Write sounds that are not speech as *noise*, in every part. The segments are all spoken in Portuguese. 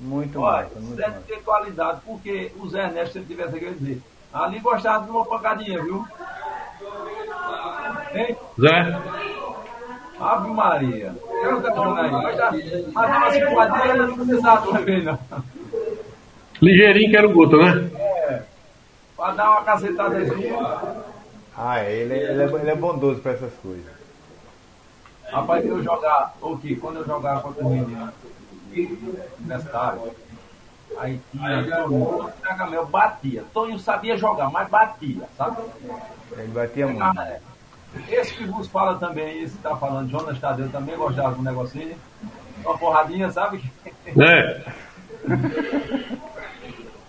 Muito Olha, massa, muito deve massa. ter qualidade, porque o Zé Ernesto, se ele tivesse aqui, dizer, ali gostava de uma pancadinha, viu? Hein? Zé? Ave Maria. Eu não aí. Mas já, mas uma cipuadinha não precisava também, não. Ligeirinho que era o Guto, né? É. Pra dar uma cacetadazinha. Ah, é, ele, é- ele, é, ele é bondoso pra essas coisas. Rapaz, eu jogar, o que? Quando eu jogava contra os meninos universitário, aí tinha todo mundo, eu batia. Tonho sabia jogar, mas batia, sabe? Ele batia muito. Ah, é. Esse que vos fala também, esse que tá falando, Jonas Tadeu, também gostava do negocinho. Uma porradinha, sabe? É.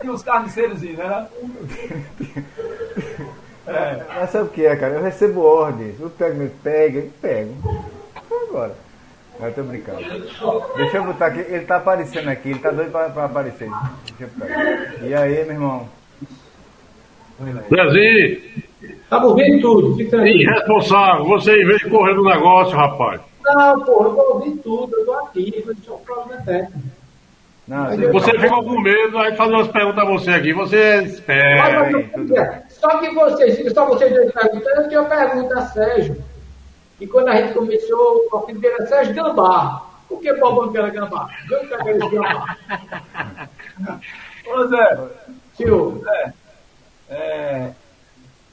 E os carniceiros, né? É. Mas sabe o que é, cara? Eu recebo ordens. Eu pego, me pega, e pego. Agora. Eu tô brincando. Deixa eu botar aqui. Ele tá aparecendo aqui. Ele tá doido pra, pra aparecer. Deixa eu botar. E aí, meu irmão? Zezinho, Tá ouvindo tudo, fica aí. irresponsável. Você em vez de correr do negócio, rapaz. Não, porra, eu vou ouvir tudo, eu tô aqui, mas deixa eu problema técnico. Não, você- eu- Você ficou com medo, aí fazer umas perguntas a você aqui. Você Mas, espera. mas, eu- só que vocês, só vocês dois perguntando, eu tinha uma pergunta a Sérgio. E quando a gente começou, o apelido dele era Sérgio Gambá. Por que Bobão que era Gambá? De onde pega esse Gambá? Ô Zé, Senhor, Zé, é,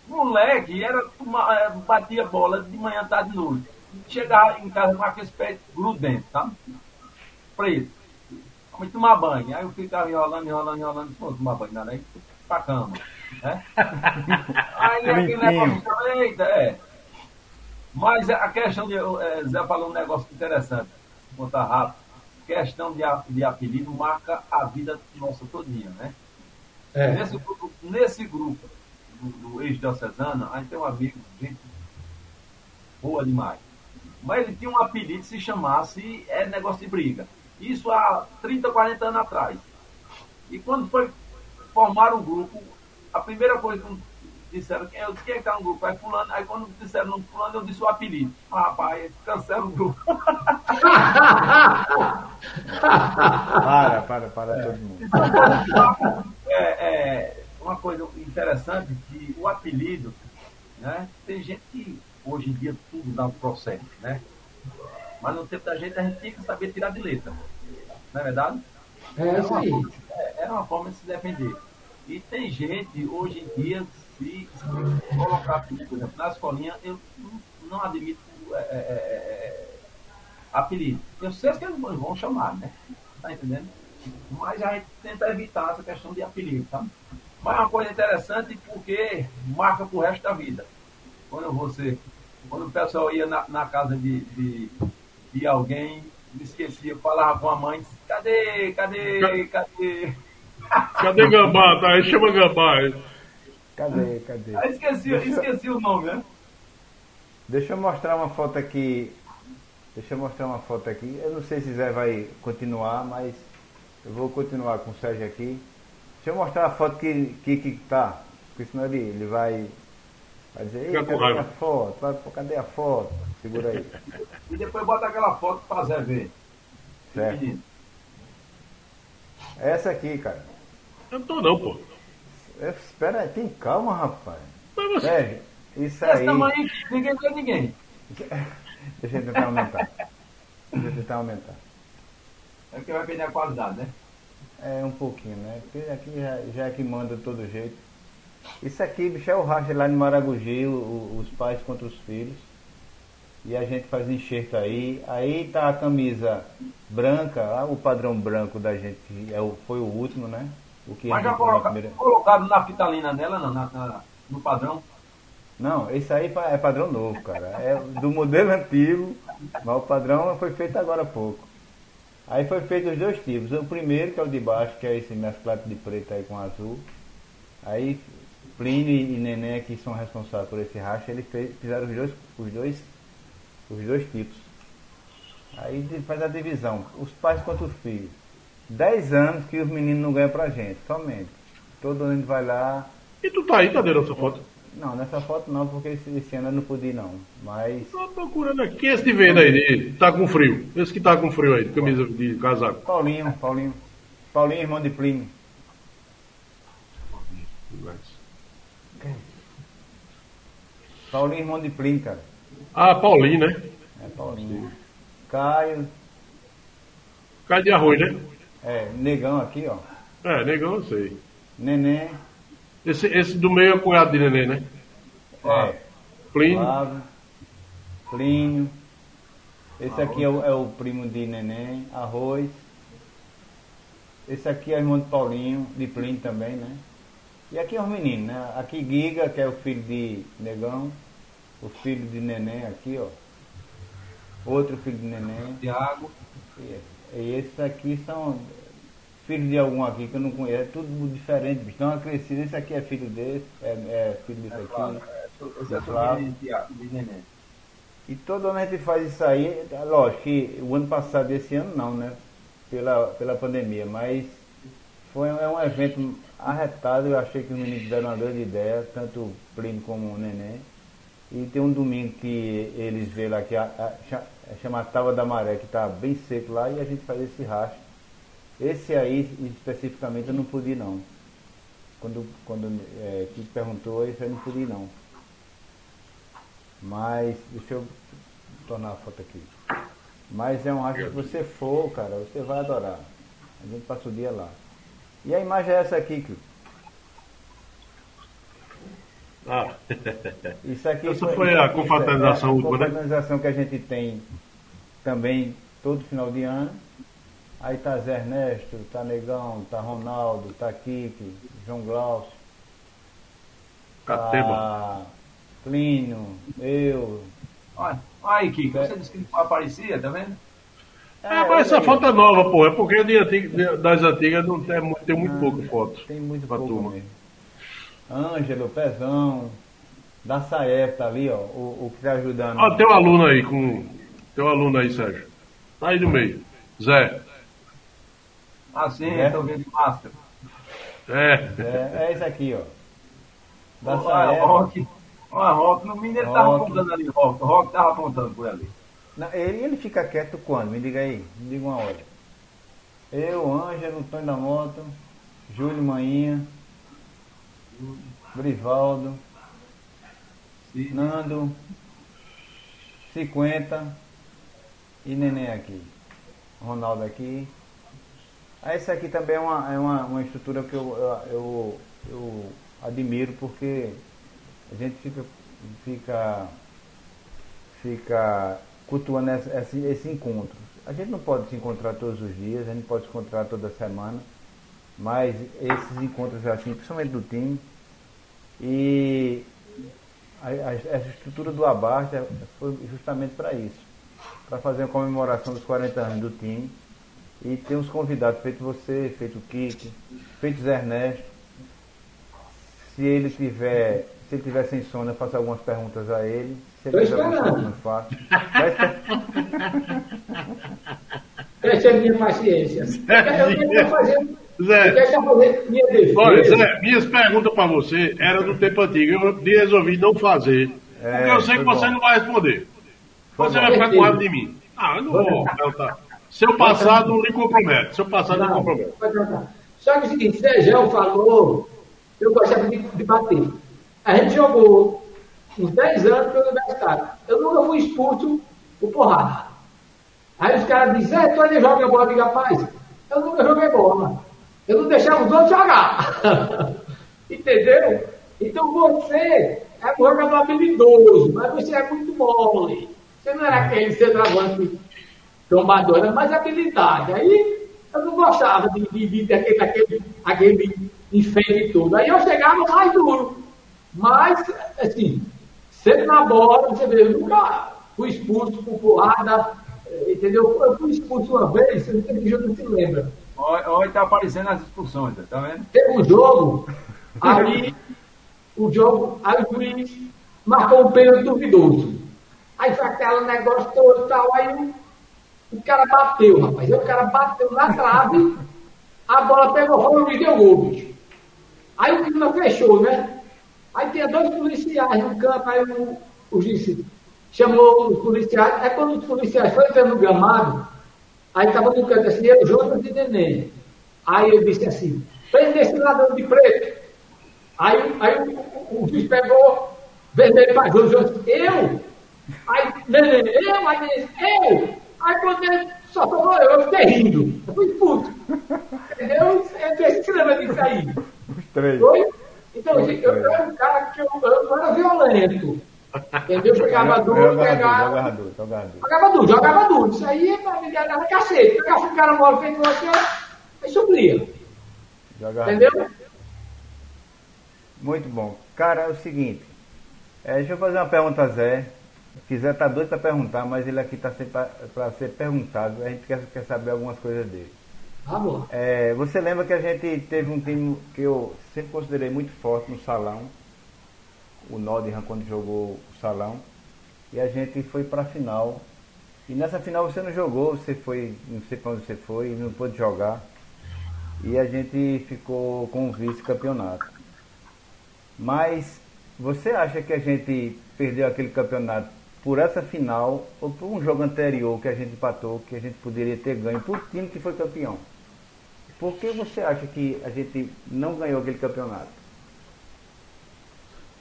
moleque era, uma- é, batia bola de manhã, tarde e noite. Chegava em casa com aquele pé grudento, sabe? Preto. Vamos tomar banho. Aí eu ficava enrolando, enrolando, enrolando. Pô, tomar banho, nada. Aí pra cama. Né? *laughs* Aí aquele Limpinho. negócio, eita, é. Mas a questão de. é, Zé falou um negócio interessante. Vou contar rápido. Questão de, de apelido marca a vida nossa todinha, né? é, Nesse grupo, nesse grupo do, do ex-diocesano, a gente tem um amigo, gente boa demais. Mas ele tinha um apelido que se chamasse é, negócio de briga. Isso há 30, 40 anos atrás. E quando foi formar um grupo, a primeira coisa que disseram, quem, eu disse, quem é que tá no grupo? Aí fulano, aí quando disseram no fulano, eu disse o apelido. Ah, rapaz, cancela o grupo. Para, para, para todo mundo. é, é uma coisa interessante que o apelido, né? Tem gente que hoje em dia tudo dá um processo, né? Mas no tempo da gente a gente tinha que saber tirar de letra. Não é verdade? é isso aí. É, era uma forma de se defender. E tem gente hoje em dia, se colocar por exemplo, na escolinha, eu não, não admito é, é, é, é, apelido. Eu sei que eles vão chamar, né? Tá entendendo? Mas a gente tenta evitar essa questão de apelido, tá? Mas é uma coisa interessante porque marca pro resto da vida. Quando você, quando o pessoal ia na, na casa de, de, de alguém, me esquecia, falava com a mãe, cadê, cadê, cadê? Cadê Gambá? Tá? Aí chama Gambá. Cadê, cadê? Aí esqueci, esqueci o nome, né? Deixa eu mostrar uma foto aqui. Deixa eu mostrar uma foto aqui. Eu não sei se Zé vai continuar, mas eu vou continuar com o Sérgio aqui. Deixa eu mostrar a foto que, que, que tá. Porque senão ele, ele vai, vai dizer, Ei, cadê a foto? Vai, pô, cadê a foto? Segura aí. E depois bota aquela foto pra Zé ver. Certo. Menino. Essa aqui, cara. Eu não tô não, pô. É, Espera aí, tem calma, rapaz. Mas você... Sérgio, isso aí. tamanho, ninguém vê ninguém. *laughs* Deixa eu tentar aumentar. Deixa eu tentar aumentar. É porque vai perder a qualidade, né? É um pouquinho, né? Porque aqui já, já é que manda de todo jeito. Isso aqui, bicho, é o racha lá em Maragogi, o- o- os pais contra os filhos. E a gente faz enxerto aí. Aí tá a camisa branca, lá o padrão branco da gente é o, foi o último, né? O que Mas já na coloca, primeira- colocado nafitalina nela, não, na, na- no padrão. Não, esse aí é padrão novo, cara. É do modelo antigo, mas o padrão foi feito agora há pouco. Aí foi feito os dois tipos. O primeiro, que é o de baixo, que é esse mesclado de preto aí com azul. Aí Plínio e Neném, que são responsáveis por esse racha, eles fez- fizeram os dois, os dois, os dois tipos. Aí faz a divisão. Os pais contra os filhos. Dez anos que os meninos não ganham pra gente, somente. Todo ano a gente vai lá, E tu tá aí, cadê essa foto? não, nessa foto não, porque esse, ano eu não pude ir não. Mas. Tô procurando aqui. Quem é esse de venda aí? Tá com frio. Esse que tá com frio aí, de camisa de casaco. Paulinho, Paulinho. Paulinho, irmão de Plínio. Paulinho, irmão de Plínio, cara. Ah, Paulinho, né? É Paulinho. Caio, Cai de arroz, né? É, Negão aqui, ó. É, negão eu sei. Neném, Esse, esse do meio é cunhado de neném, né? é, Plínio. Flávio, Plínio. Esse aqui é o, é o primo de Neném, Arroz. Esse aqui é o irmão de Paulinho, de Plínio também, né? E aqui é os meninos, né? Aqui Giga, que é o filho de Negão. O filho de Neném aqui, ó. Outro filho de Neném. Tiago. E, e esses aqui são filhos de algum aqui que eu não conheço. É tudo diferente, bicho. Então, crescido. Esse aqui é filho desse, é, é filho desse aqui. Esse é Flávio. o de Tiago, de Neném. E todo ano a gente faz isso aí, é lógico que o ano passado, esse ano não, né? Pela, pela pandemia, mas foi é um evento arretado, eu achei que os meninos deram uma grande ideia, tanto o Plínio como o Neném. E tem um domingo que eles vê lá que a, a, cha- é chama Tava da Maré, que está bem seco lá, e a gente faz esse racha. Esse aí especificamente eu não pude não. Quando, quando é, que perguntou, esse aí não pude não. Mas, deixa eu tornar a foto aqui. Mas é um acho que você for, cara, você vai adorar. A gente passa o dia lá. E a imagem é essa aqui, Cleo. Ah, *laughs* Isso aqui Essa foi a isso- confraternização é a última, né? confraternização que a gente tem também todo final de ano. Aí tá Zé Ernesto, tá Negão, tá Ronaldo, tá Kiki, João Glaucio, Cateba. tá Plínio, eu. Olha, aí, Kiko, É. você disse que não aparecia, tá vendo? É, mas essa foto é nova, pô. É porque de antiga- de- das antigas não tem, tem muito Ah, pouca foto. Tem muito pra pouco turma. mesmo. Ângelo, Pezão, da Saef tá ali, ó, o, o que tá ajudando. Ó, tem um aluno aí com. Tem um aluno aí, Sérgio. Tá aí no meio. Zé. Assim, É. tô vendo de máscara. É. É, é esse aqui, ó. Da Olha. Rock. Olha, Rock, no mínimo ele tava apontando ali, Rock. O Rock tava apontando por ali. Não, ele, ele fica quieto quando? Me diga aí, me diga uma hora. Eu, Ângelo, Antônio da Moto, Júlio Manhinha, Brivaldo, Sim. Nando, 50 e Neném aqui. Ronaldo aqui. Ah, Essa aqui também é uma, é uma, uma estrutura que eu, eu, eu, admiro porque a gente fica, fica, fica cultuando esse, esse, esse encontro. A gente não pode se encontrar todos os dias, a gente pode se encontrar toda semana, mas esses encontros assim, principalmente do time, e a, a- essa estrutura do Abaixo foi justamente para isso, para fazer a comemoração dos 40 anos do time. E tem uns convidados, feito você, feito o Kiki, feito Zé Ernesto. Se ele tiver, se ele tiver sem sono, eu faço algumas perguntas a ele. Se ele Tô tiver eu faço. *laughs* Essa é a minha paciência. Eu quero quero Zé. Olha. Zé, minhas perguntas pra você eram do tempo antigo. Eu resolvi não fazer. É, porque eu sei que foi você bom. não vai responder. Foi Você bom. vai ficar com raiva de mim. Ah, eu não vou perguntar. Seu passado não lhe compromete. Seu passado não Não, compromete. Só que o seguinte, Sérgio falou, eu gostava de, de bater. A gente jogou uns 10 anos pelo universitário. Eu nunca fui expulso por porrada. Aí os caras dizem, é, tu ainda joga bola, eu digo, rapaz, eu nunca joguei bola. Eu não deixava os outros jogar. *laughs* Entendeu? Então você é um jogador habilidoso, mas você é muito mole. Você não era aquele centroavante trombador, era mais habilidade. Aí eu não gostava de, de, de, daquele, daquele, aquele enfeite todo. Aí eu chegava mais duro. Mas, assim, sempre na bola, você vê, eu nunca fui expulso por porrada, eh, entendeu? Eu fui expulso uma vez, você não tem que não se lembra. Olha, olha, tá aparecendo as expulsões, tá vendo? Teve um jogo, aí o jogo, aí o juiz marcou um pênalti duvidoso. Aí foi aquele negócio todo e tal, aí o, cara bateu, rapaz. Aí o cara bateu na trave, a bola pegou fogo e deu gol, bicho. Aí o clima fechou, né? Aí tinha dois policiais no campo, aí o, o juiz chamou os policiais. Aí quando os policiais foram entrando no gramado, aí estava no canto assim, eu, Jonas e Neném. Aí eu disse assim, prende esse ladrão de preto. Aí, aí o, o, o juiz pegou vermelho para disse, eu? Aí, neném, eu? Aí eu? Aí quando ele só falou eu, eu fiquei rindo. Eu fui puto. Entendeu? Você se lembra disso aí? Os três. Foi? Então, eu, eu era um cara que eu, eu era violento. Entendeu? Jogava duro, pegava. jogava duro, jogava duro. Jogava duro, jogava duro. Isso aí pra mim era cacete. Pegava o cara bola feito você, aí suplia. Jogava Entendeu? duro. Muito bom. Cara, é o seguinte. é, deixa eu fazer uma pergunta a Zé. Se quiser tá doido para perguntar, mas ele aqui está sempre para ser perguntado. A gente quer, quer saber algumas coisas dele. Vamos lá. É, você lembra que a gente teve um time que eu sempre considerei muito forte no salão, o Nottingham quando jogou o salão, e a gente foi para a final. E nessa final você não jogou, você foi, não sei para onde você foi, não pôde jogar. E a gente ficou com o vice-campeonato. Mas você acha que a gente perdeu aquele campeonato por essa final ou por um jogo anterior que a gente empatou, que a gente poderia ter ganho por time que foi campeão? Por que você acha que a gente não ganhou aquele campeonato?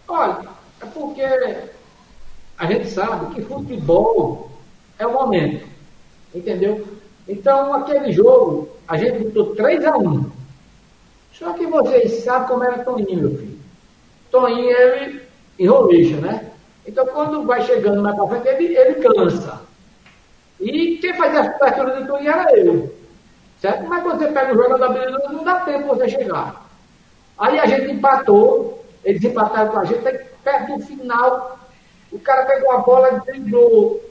Olha, é porque a gente sabe que futebol é o momento. Entendeu? Então, aquele jogo, a gente botou 3 a 1 Só que vocês sabem como era Toninho, meu filho. Toninho, ele enrolixa, né? Então, quando vai chegando pra frente, ele, ele cansa. E quem fazia a cobertura do Toninho era eu. Certo? Mas quando você pega o jogador habilidoso, não dá tempo você chegar. Aí a gente empatou, eles empataram com a gente, aí perto do final, o cara pegou a bola, driblou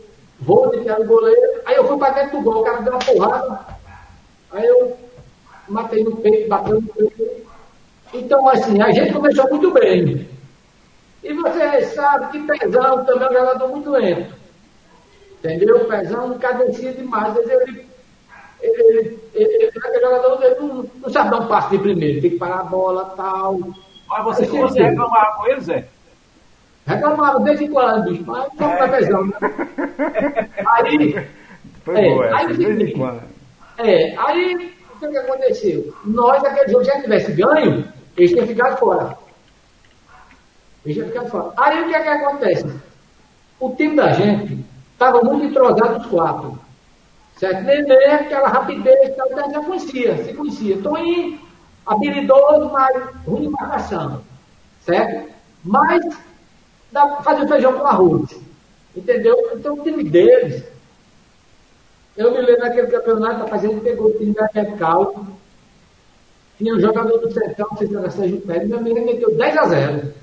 que era o goleiro, aí eu fui pra dentro do gol, o cara deu uma porrada, aí eu matei no peito, bateu no peito. Então, assim, a gente começou muito bem. E você sabe que Pezão também é um jogador muito lento. Entendeu? O Pezão não cadencia demais, às vezes ele, ele, ele, ele, ele, aquele jogador ele não, não sabe dar um passe de primeiro, tem que parar a bola tal. Mas você, você sim. reclamava com ele, Zé? Reclamaram desde quando, bicho, mas não é Pezão, né? Aí, Foi É, boa aí de vez em seguinte. quando. é, aí o que, que aconteceu? Nós, aquele jogo, já tivesse ganho, eles tinham ficado fora. Tinham ficado fora. Aí o que, é que acontece? O time da gente estava muito entrosado os quatro. Certo? Nenê, aquela rapidez, tal, tal, já conhecia, se conhecia. Toninho, habilidoso, mas ruim de marcação. Certo? Mas dá pra fazer feijão com arroz. Entendeu? Então o time deles eu me lembro daquele campeonato, rapaz, ele pegou o time da Capital, tinha um jogador do Sertão, não sei se era Sérgio Pérez, meu amigo meteu 10 a 0.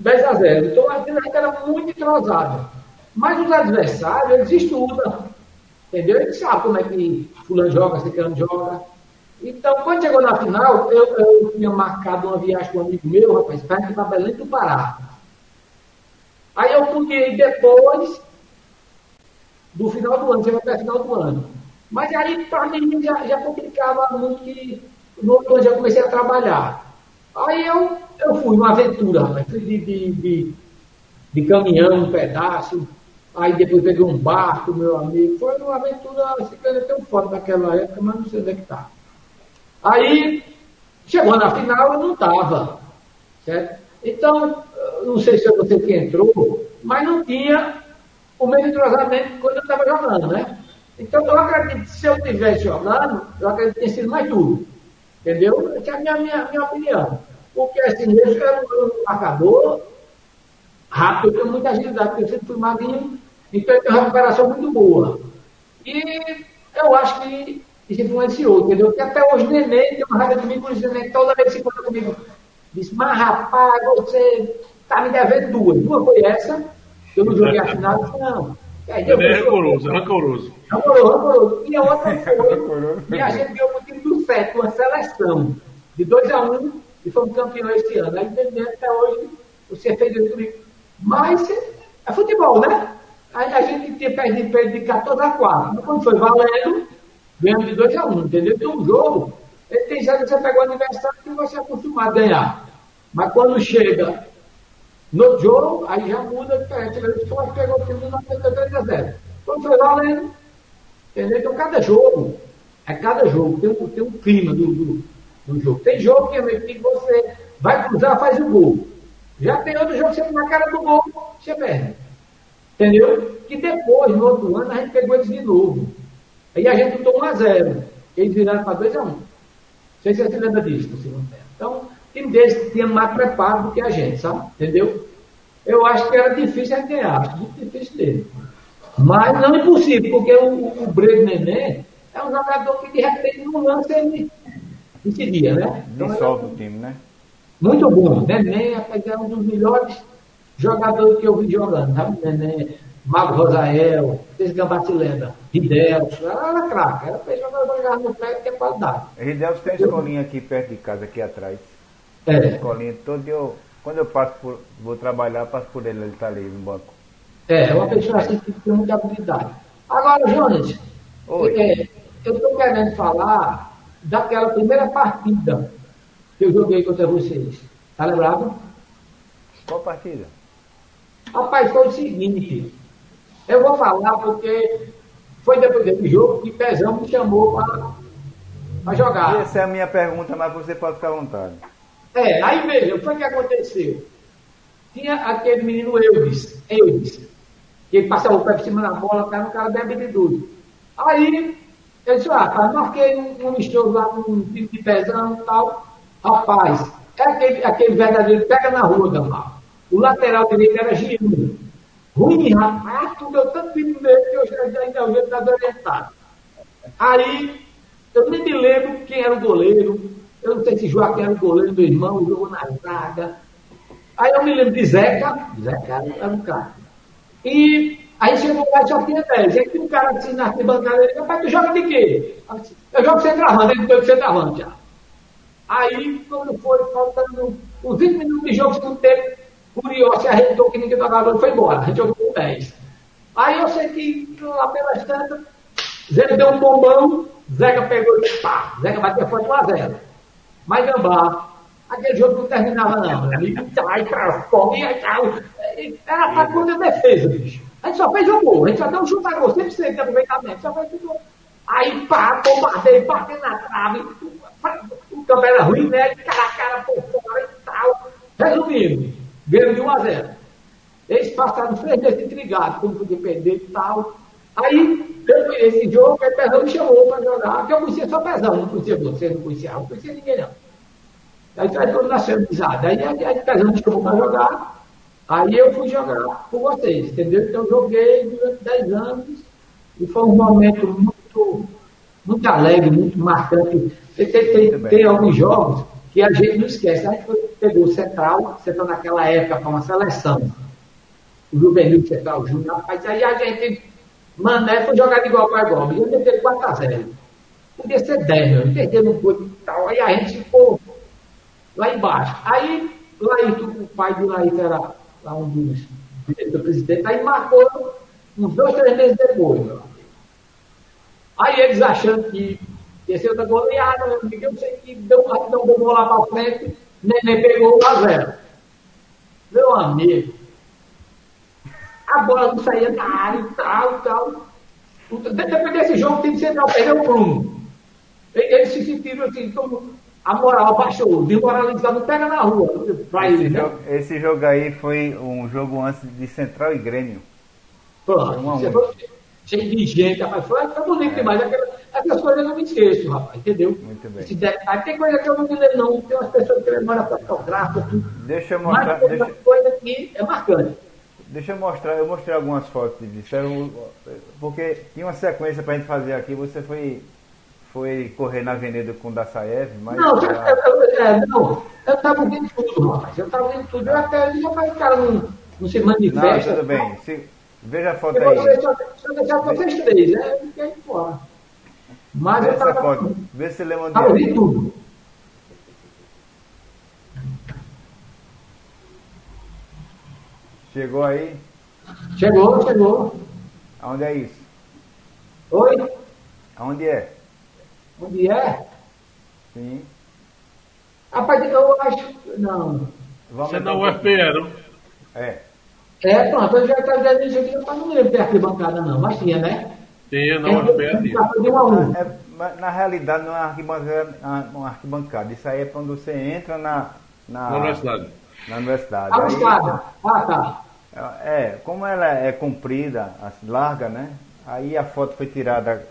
10 a 0. Então a gente era muito entrosado. Mas os adversários, eles estudam. Entendeu? Eles sabem como é que fulano joga, ciclano joga. Então, quando chegou na final, eu, eu tinha marcado uma viagem com um amigo meu, rapaz, ir para Belém do Pará. Aí eu podia ir depois do final do ano, chegou até o final do ano. Mas aí, para mim, já, já complicava muito que no outro ano já comecei a trabalhar. Aí eu, eu fui uma aventura. Fui de, de, de, de caminhão, um pedaço. Aí depois peguei um barco, meu amigo. Foi uma aventura, assim, que eu tenho foto daquela época, mas não sei onde é que tá. Aí, chegou na final, eu não estava. Certo? Então, não sei se você que entrou, mas não tinha o mesmo entrosamento quando eu estava jogando, né? Então, eu acredito que se eu estivesse jogando, eu acredito que tinha sido mais duro. Entendeu? Essa é a minha, minha, minha opinião. Porque, assim, eu era um marcador rápido, eu tenho muita agilidade, porque eu sempre fui magrinho, então eu tenho uma recuperação muito boa. E eu acho que isso influenciou, entendeu? Porque até hoje o Nenê tem uma raiva de mim, por isso o Nenê toda vez que se encontra comigo, diz, mas rapaz, você tá me devendo duas. Uma foi essa, eu não joguei a final, não. Aí, é rancoroso, é rancoroso. Rancoroso, rancoroso. E a outra *laughs* foi. e a gente ganhou o time do sete, uma seleção. De 2 a 1 um, e fomos campeões esse ano. Aí entendeu até hoje você fez isso comigo. Mas é futebol, né? Aí a gente tinha perdido, perdido de 14 a 4. Mas quando foi valendo, ganhamos de 2 a 1, um, entendeu? Então o jogo, ele tem jeito que você pega o aniversário que você é acostumado a ganhar. Mas quando chega no jogo, aí já muda diferença. O Sport pegou o time do 93 a 0. Quando foi valendo, entendeu? Então cada jogo É cada jogo, tem um, tem um clima do, do, do jogo. Tem jogo que, que você vai cruzar, faz o gol. Já tem outro jogo que você na cara do gol, você perde. Entendeu? Que depois, no outro ano, a gente pegou eles de novo. Aí a gente botou 1 a 0 Eles viraram para 2 a 1 Não sei se você lembra disso, no segundo. Então, time deles tinha mais preparo do que a gente, sabe? Entendeu? Eu acho que era difícil a ganhar, muito difícil dele. Mas não impossível, porque o, o Breno Neném é um jogador que de repente no lance ele decidia, né? Então, Dissolve o time, né? Muito bom. Neném é um dos melhores jogadores que eu vi jogando, sabe? Neném, Mago Rosael, Lenda, Ridelso, era craque, era jogador jogar no pé que é qualidade. Ridelso tem escolinha aqui perto de casa, aqui atrás. É. Escolinha, todo eu, quando eu passo por, vou trabalhar, passo por ele, ele está ali no banco. É, é uma pessoa assim que tem muita habilidade. Agora, Jonas, é, eu estou querendo falar daquela primeira partida que eu joguei contra vocês. Tá lembrado? Qual partida? Rapaz, foi o seguinte. Eu vou falar porque foi depois desse jogo que Pezão me chamou para jogar. Essa é a minha pergunta, mas você pode ficar à vontade. É, aí veja, o que foi que aconteceu? Tinha aquele menino Eudes, Eudes, que ele passava o pé por cima da bola, cara, um cara bem habilidoso. Aí, eu disse, ah, cara, marquei um, um lá com um time de pezão e tal. Rapaz, é aquele, aquele verdadeiro pega na rua, Gamal. O lateral direito era Gino. Ruim, rapaz, tu deu tanto time nele que eu já ainda hoje está desorientado. Aí, eu nem me lembro quem era o goleiro. Eu não sei se Joaquim era o goleiro do irmão, jogou na zaga. Aí eu me lembro de Zeca. Zeca era um cara. E aí chegou lá e só tinha 10. Aí tinha um cara assim na arquibancada, ele rapaz, tu joga de quê? Eu jogo centroavante, ele deu de centroavante já. Aí, quando foi faltando uns 20 minutos de jogo, segundo tempo, Curió se arrebentou que ninguém jogador foi embora. A gente jogou com 10. Aí eu sei que lá pelas tantas, Zeca deu um bombão, Zeca pegou e pá, Zeca bateu foi 1x0. Mas Gambá, aquele jogo não terminava não, né? Ai, cara, fome, ai, cara. Era pra contra defesa, bicho. A gente só fez o gol, a gente só deu um chute a gol, 100% de aproveitamento, só fez o gol. Aí pá, bombardeio, batendo na trave, o campo era ruim, né? Cara a cara por fora e tal. Resumindo, ganhou de 1 a 0. Eles passaram três meses intrigados, como podia perder e tal. Aí, esse jogo, o Pezão me chamou para jogar, porque eu conhecia só Pezão, não conhecia você, não conhecia, não conhecia ninguém não. Aí faz toda nasceu amizade. Aí a Pezão me chamou para jogar, aí eu fui jogar com vocês, entendeu? Então eu joguei durante 10 anos e foi um momento muito, muito alegre, muito marcante. Tem, tem, tem alguns jogos que a gente não esquece. A gente pegou o Central, Central naquela época foi uma seleção. O Juvenil Central Júnior, rapaz, aí a gente, Mané foi jogar de igual para igual, eu ter 4x0. Podia ser 10, meu, perdendo um pouco e tal. Aí a gente ficou lá embaixo. Aí, Laíto, o pai do Laíto era lá um dos do presidente, aí marcou uns dois, três meses depois, Aí eles achando que Desceu da goleada. Eu sei que deu um rapidão, deu lá para frente. Neném pegou 1 a 0. Meu amigo. A bola não saía da área e tal, tal. Depois desse jogo, tem que ser perdeu por um. Eles se sentiram assim, como a moral baixou, desmoralizado, pega na rua. Pra esse, ele, né? jogo, esse jogo aí foi um jogo antes de Central e Grêmio. Pronto, Um você foi cheio de gente, rapaz. Foi, foi bonito demais. Aquela, essas coisas eu não me esqueço, rapaz, entendeu? Muito bem. Esse detalhe, tem coisa que eu não me lembro, não. Tem umas pessoas que memória fotográfica. Deixa eu mostrar. Mas Deixa, coisa que é marcante. deixa eu mostrar. Eu mostrei algumas fotos disso. Porque tinha uma sequência pra gente fazer aqui. Você foi, foi correr na avenida com o Dassaev, mas. Não, eu, ah, eu, eu, é, não, eu estava vendo tudo, rapaz. Eu estava vendo tudo. Eu até já faz o cara não, não se não, manifesta. tudo bem. Se, veja a foto Eu vou aí. deixar, só deixar vocês três, né? Eu fiquei fora. Mas Vê eu estava. foto. Vê se lembra onde Estava é. vendo tudo. Chegou aí. Chegou, chegou. Aonde é isso? Oi? Aonde é? Onde é? Sim. Rapaz, eu acho. Não. Vamos Você é então- da UFPE, não? É. É, pronto, eu já estava dizendo isso aqui, eu não lembro de arquibancada, não. Mas tinha, né? Tinha na UFPE, tinha. tá, a. É, mas na realidade não é uma arquibancada, uma arquibancada. Isso aí é quando você entra na, na, Na universidade. na universidade. Ah, Aí- escada. Ah, tá. É, como ela é comprida, assim, larga, né? Aí a foto foi tirada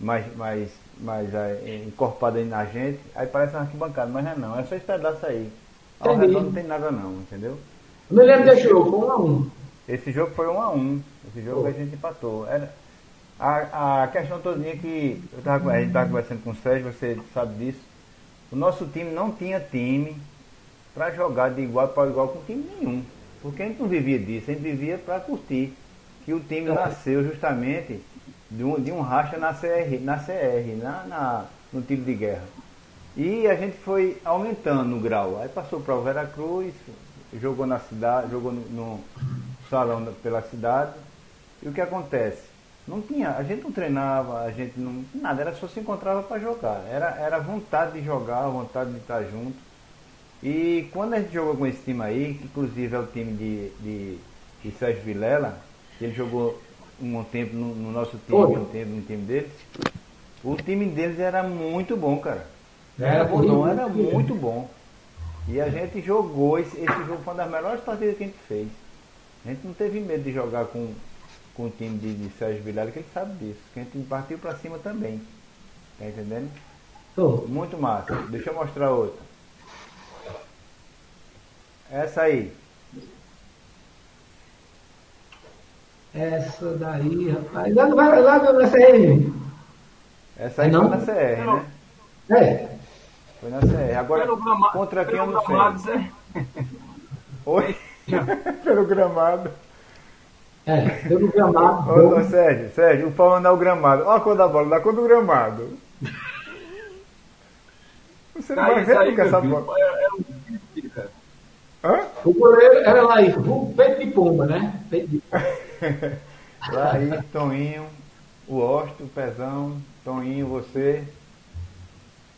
mais, mais, mais é, encorpada aí na gente, aí parece uma arquibancada, mas não é não, é só esse pedaço aí. Ao Entendi. redor não tem nada não, entendeu? Eu me lembro desse jogo, foi um a um. Esse jogo foi um a um. Esse jogo Pô. a gente empatou. Era, a, a questão todinha que eu tava, a gente estava conversando com o Sérgio, você sabe disso. O nosso time não tinha time para jogar de igual para igual com time nenhum. Porque a gente não vivia disso, a gente vivia para curtir. Que o time nasceu justamente de um, de um racha na CR, na CR, na, na- no time de guerra. E a gente foi aumentando o grau. Aí passou para o Veracruz, jogou na cidade, jogou no, no salão da- pela cidade. E o que acontece? Não tinha, a gente não treinava, a gente não. Nada, era só se encontrava para jogar. Era, era vontade de jogar, vontade de estar junto. E quando a gente jogou com esse time aí, que inclusive é o time de, de, de Sérgio Vilela, ele jogou um tempo no, no nosso time, Foi. um tempo no time deles, o time deles era muito bom, cara. Era bom, não, era muito bom. E a gente jogou, esse, esse jogo foi uma das melhores partidas que a gente fez. A gente não teve medo de jogar com, com o time de, de Sérgio Vilela, que ele sabe disso. Que a gente partiu pra cima também. Tá entendendo? Tô. Muito massa. Deixa eu mostrar outra. Essa aí. Essa daí, rapaz. Lá, lá, lá na CR. Essa aí É não? foi na CR, né? É. Foi na CR. Agora, Pelo grama- contra quem eu não gramado, sei. Zé. *laughs* Oi? *laughs* Pelo gramado. É, pelo gramado. Ô. Sérgio, Sérgio, o pau é o gramado. Olha a cor da bola, da cor do gramado. Você não vai ver meu essa bola. é- é um. Hã? O goleiro era lá o peito de pomba, né? Peito de Lá *laughs* aí, Toninho, o Osto, o Pezão, Toninho, você,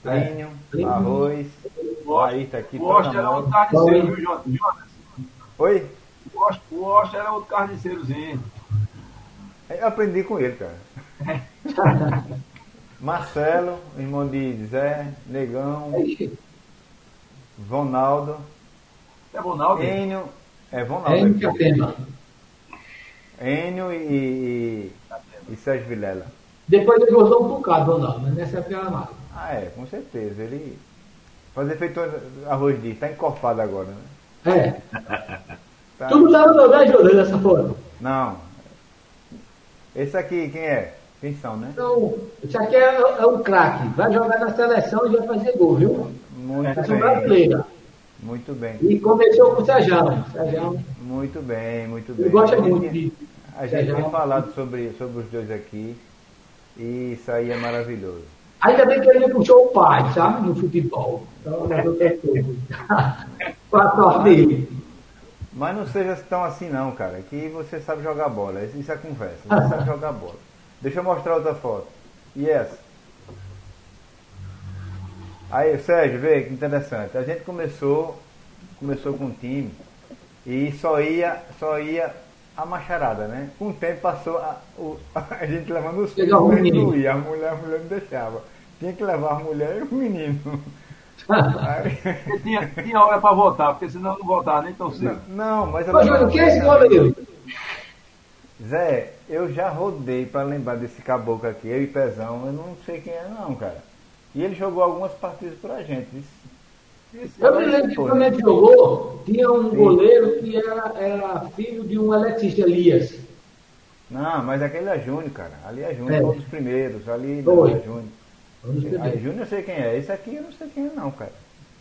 É. Plínio, Plínio. Arroz, tá aqui, O Osto era outro carniceiro, viu, Jonas? Oi? O Osto- era outro carniceirozinho. Eu aprendi com ele, cara. *laughs* Marcelo, irmão de Zé, Negão, Vonaldo, É Ronaldo? Enio, é Vonaldo. É, aqui. Catema. Enio e, e, e Sérgio Vilela. Depois ele gostou um bocado, Ronaldo, mas nessa época era mais. Ah, é, com certeza. Ele. Fazer feito arroz disso, tá encorpado agora, né? É. *laughs* Tá- Tudo tava no né, Júlio, dessa forma. Não. Esse aqui, quem é? Quem são, né? Então, isso aqui é, é um craque. Vai jogar na seleção e vai fazer gol, viu? Muito É um bem. brasileiro. Muito bem. E começou com o Sérgio. Sérgio, Muito bem, muito bem. ele gosta muito de. A gente tem falado sobre, sobre os dois aqui. E isso aí é maravilhoso. Ainda bem que ele puxou o pai, sabe? No futebol. Então, é outra coisa. *laughs* Com a sorte dele. Mas não seja tão assim não, cara. Que você sabe jogar bola. Isso é conversa. Você sabe jogar bola. Deixa eu mostrar outra foto. E essa? Aí, Sérgio, vê que interessante. A gente começou, começou com um time e só ia, só ia a macharada, né? Com o tempo passou a, o- *laughs* a gente levando os filhos, não ia, a mulher, a mulher não deixava. Tinha que levar a mulher e o menino. Aí- tinha, tinha hora pra voltar, porque senão não voltava nem tão cedo. não, mas eu Ô, Júlio, quem é esse goleiro? Zé, eu já rodei pra lembrar desse caboclo aqui, eu e Pezão, eu não sei quem é não, cara. E ele jogou algumas partidas pra gente. Isso. Eu me lembro que quando a gente jogou, tinha um goleiro que era, era filho de um eletricista, Elias. Não, mas aquele é Júnior, cara. Ali é Júnior, É. um dos primeiros. Ali não, é Júnior. Vamos Aí. Júnior eu sei quem é. Esse aqui eu não sei quem é não, cara.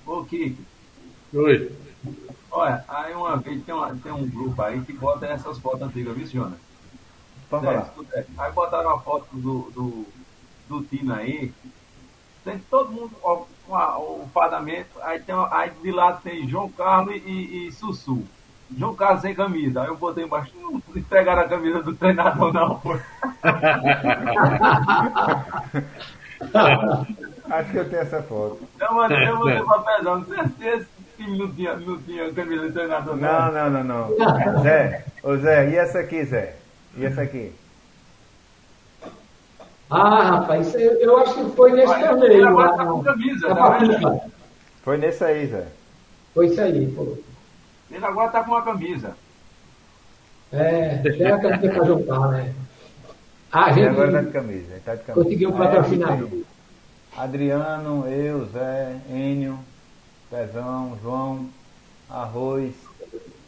Ô, Kiko, Oi. olha, aí uma vez tem, uma- tem um grupo aí que bota essas fotos antigas, viu, Jonas? Pode É, falar. escuta, é. Aí botaram uma foto do, do, do time aí. Tem todo mundo, ó, a- o fardamento. Aí, tem, aí de lado tem João Carlos e, e, Sussu. João Carlos sem camisa. Aí eu botei embaixo, não entregaram a camisa do treinador, não. pô. *laughs* Acho que eu tenho essa foto. Eu mandei, eu mandei pra pesar. Não sei se esse time não tinha, não tinha camisa do treinador, Não, não, não, não. Zé, ô Zé, e essa aqui, Zé? E essa aqui? Ah, rapaz, eu, eu acho que foi nesse Olha, torneio. ele agora lá tá com camisa, tá vendo? Foi nesse aí, Zé. Foi isso aí, pô. Ele agora tá com uma camisa. É, tem a camisa pra juntar, né? A E gente agora tá de camisa. Tá de camisa. conseguiu um patrocinador. tem Adriano, eu, Zé, Enio, Pezão, João, Arroz,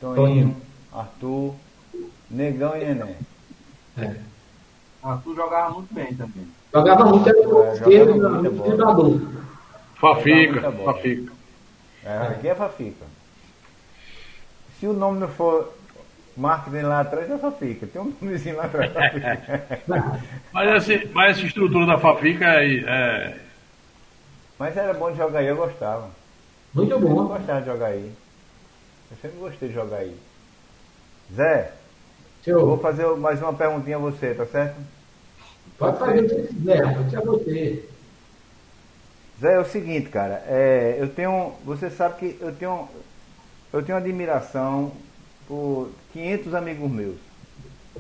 Toninho, Toninho. Arthur, Negão e Nené. É. Arthur jogava muito bem também. Jogava muito, era o É, esquerdo, bola. treinador. Fafica. Fafica. É, aqui é Fafica. Se o nome não for marketing lá atrás, é Fafica. Tem um nomezinho lá atrás. Fafica. Mas, esse, mas essa estrutura da Fafica é, é- Mas era bom de jogar aí, eu gostava. Muito Eu bom. gostava de jogar aí. Eu sempre gostei de jogar aí. Zé, eu vou fazer mais uma perguntinha a você, tá certo? pode fazer o que quiser, rapaz, é você. Zé, é o seguinte, cara, é, eu tenho, você sabe que eu tenho, eu tenho admiração por 500 amigos meus.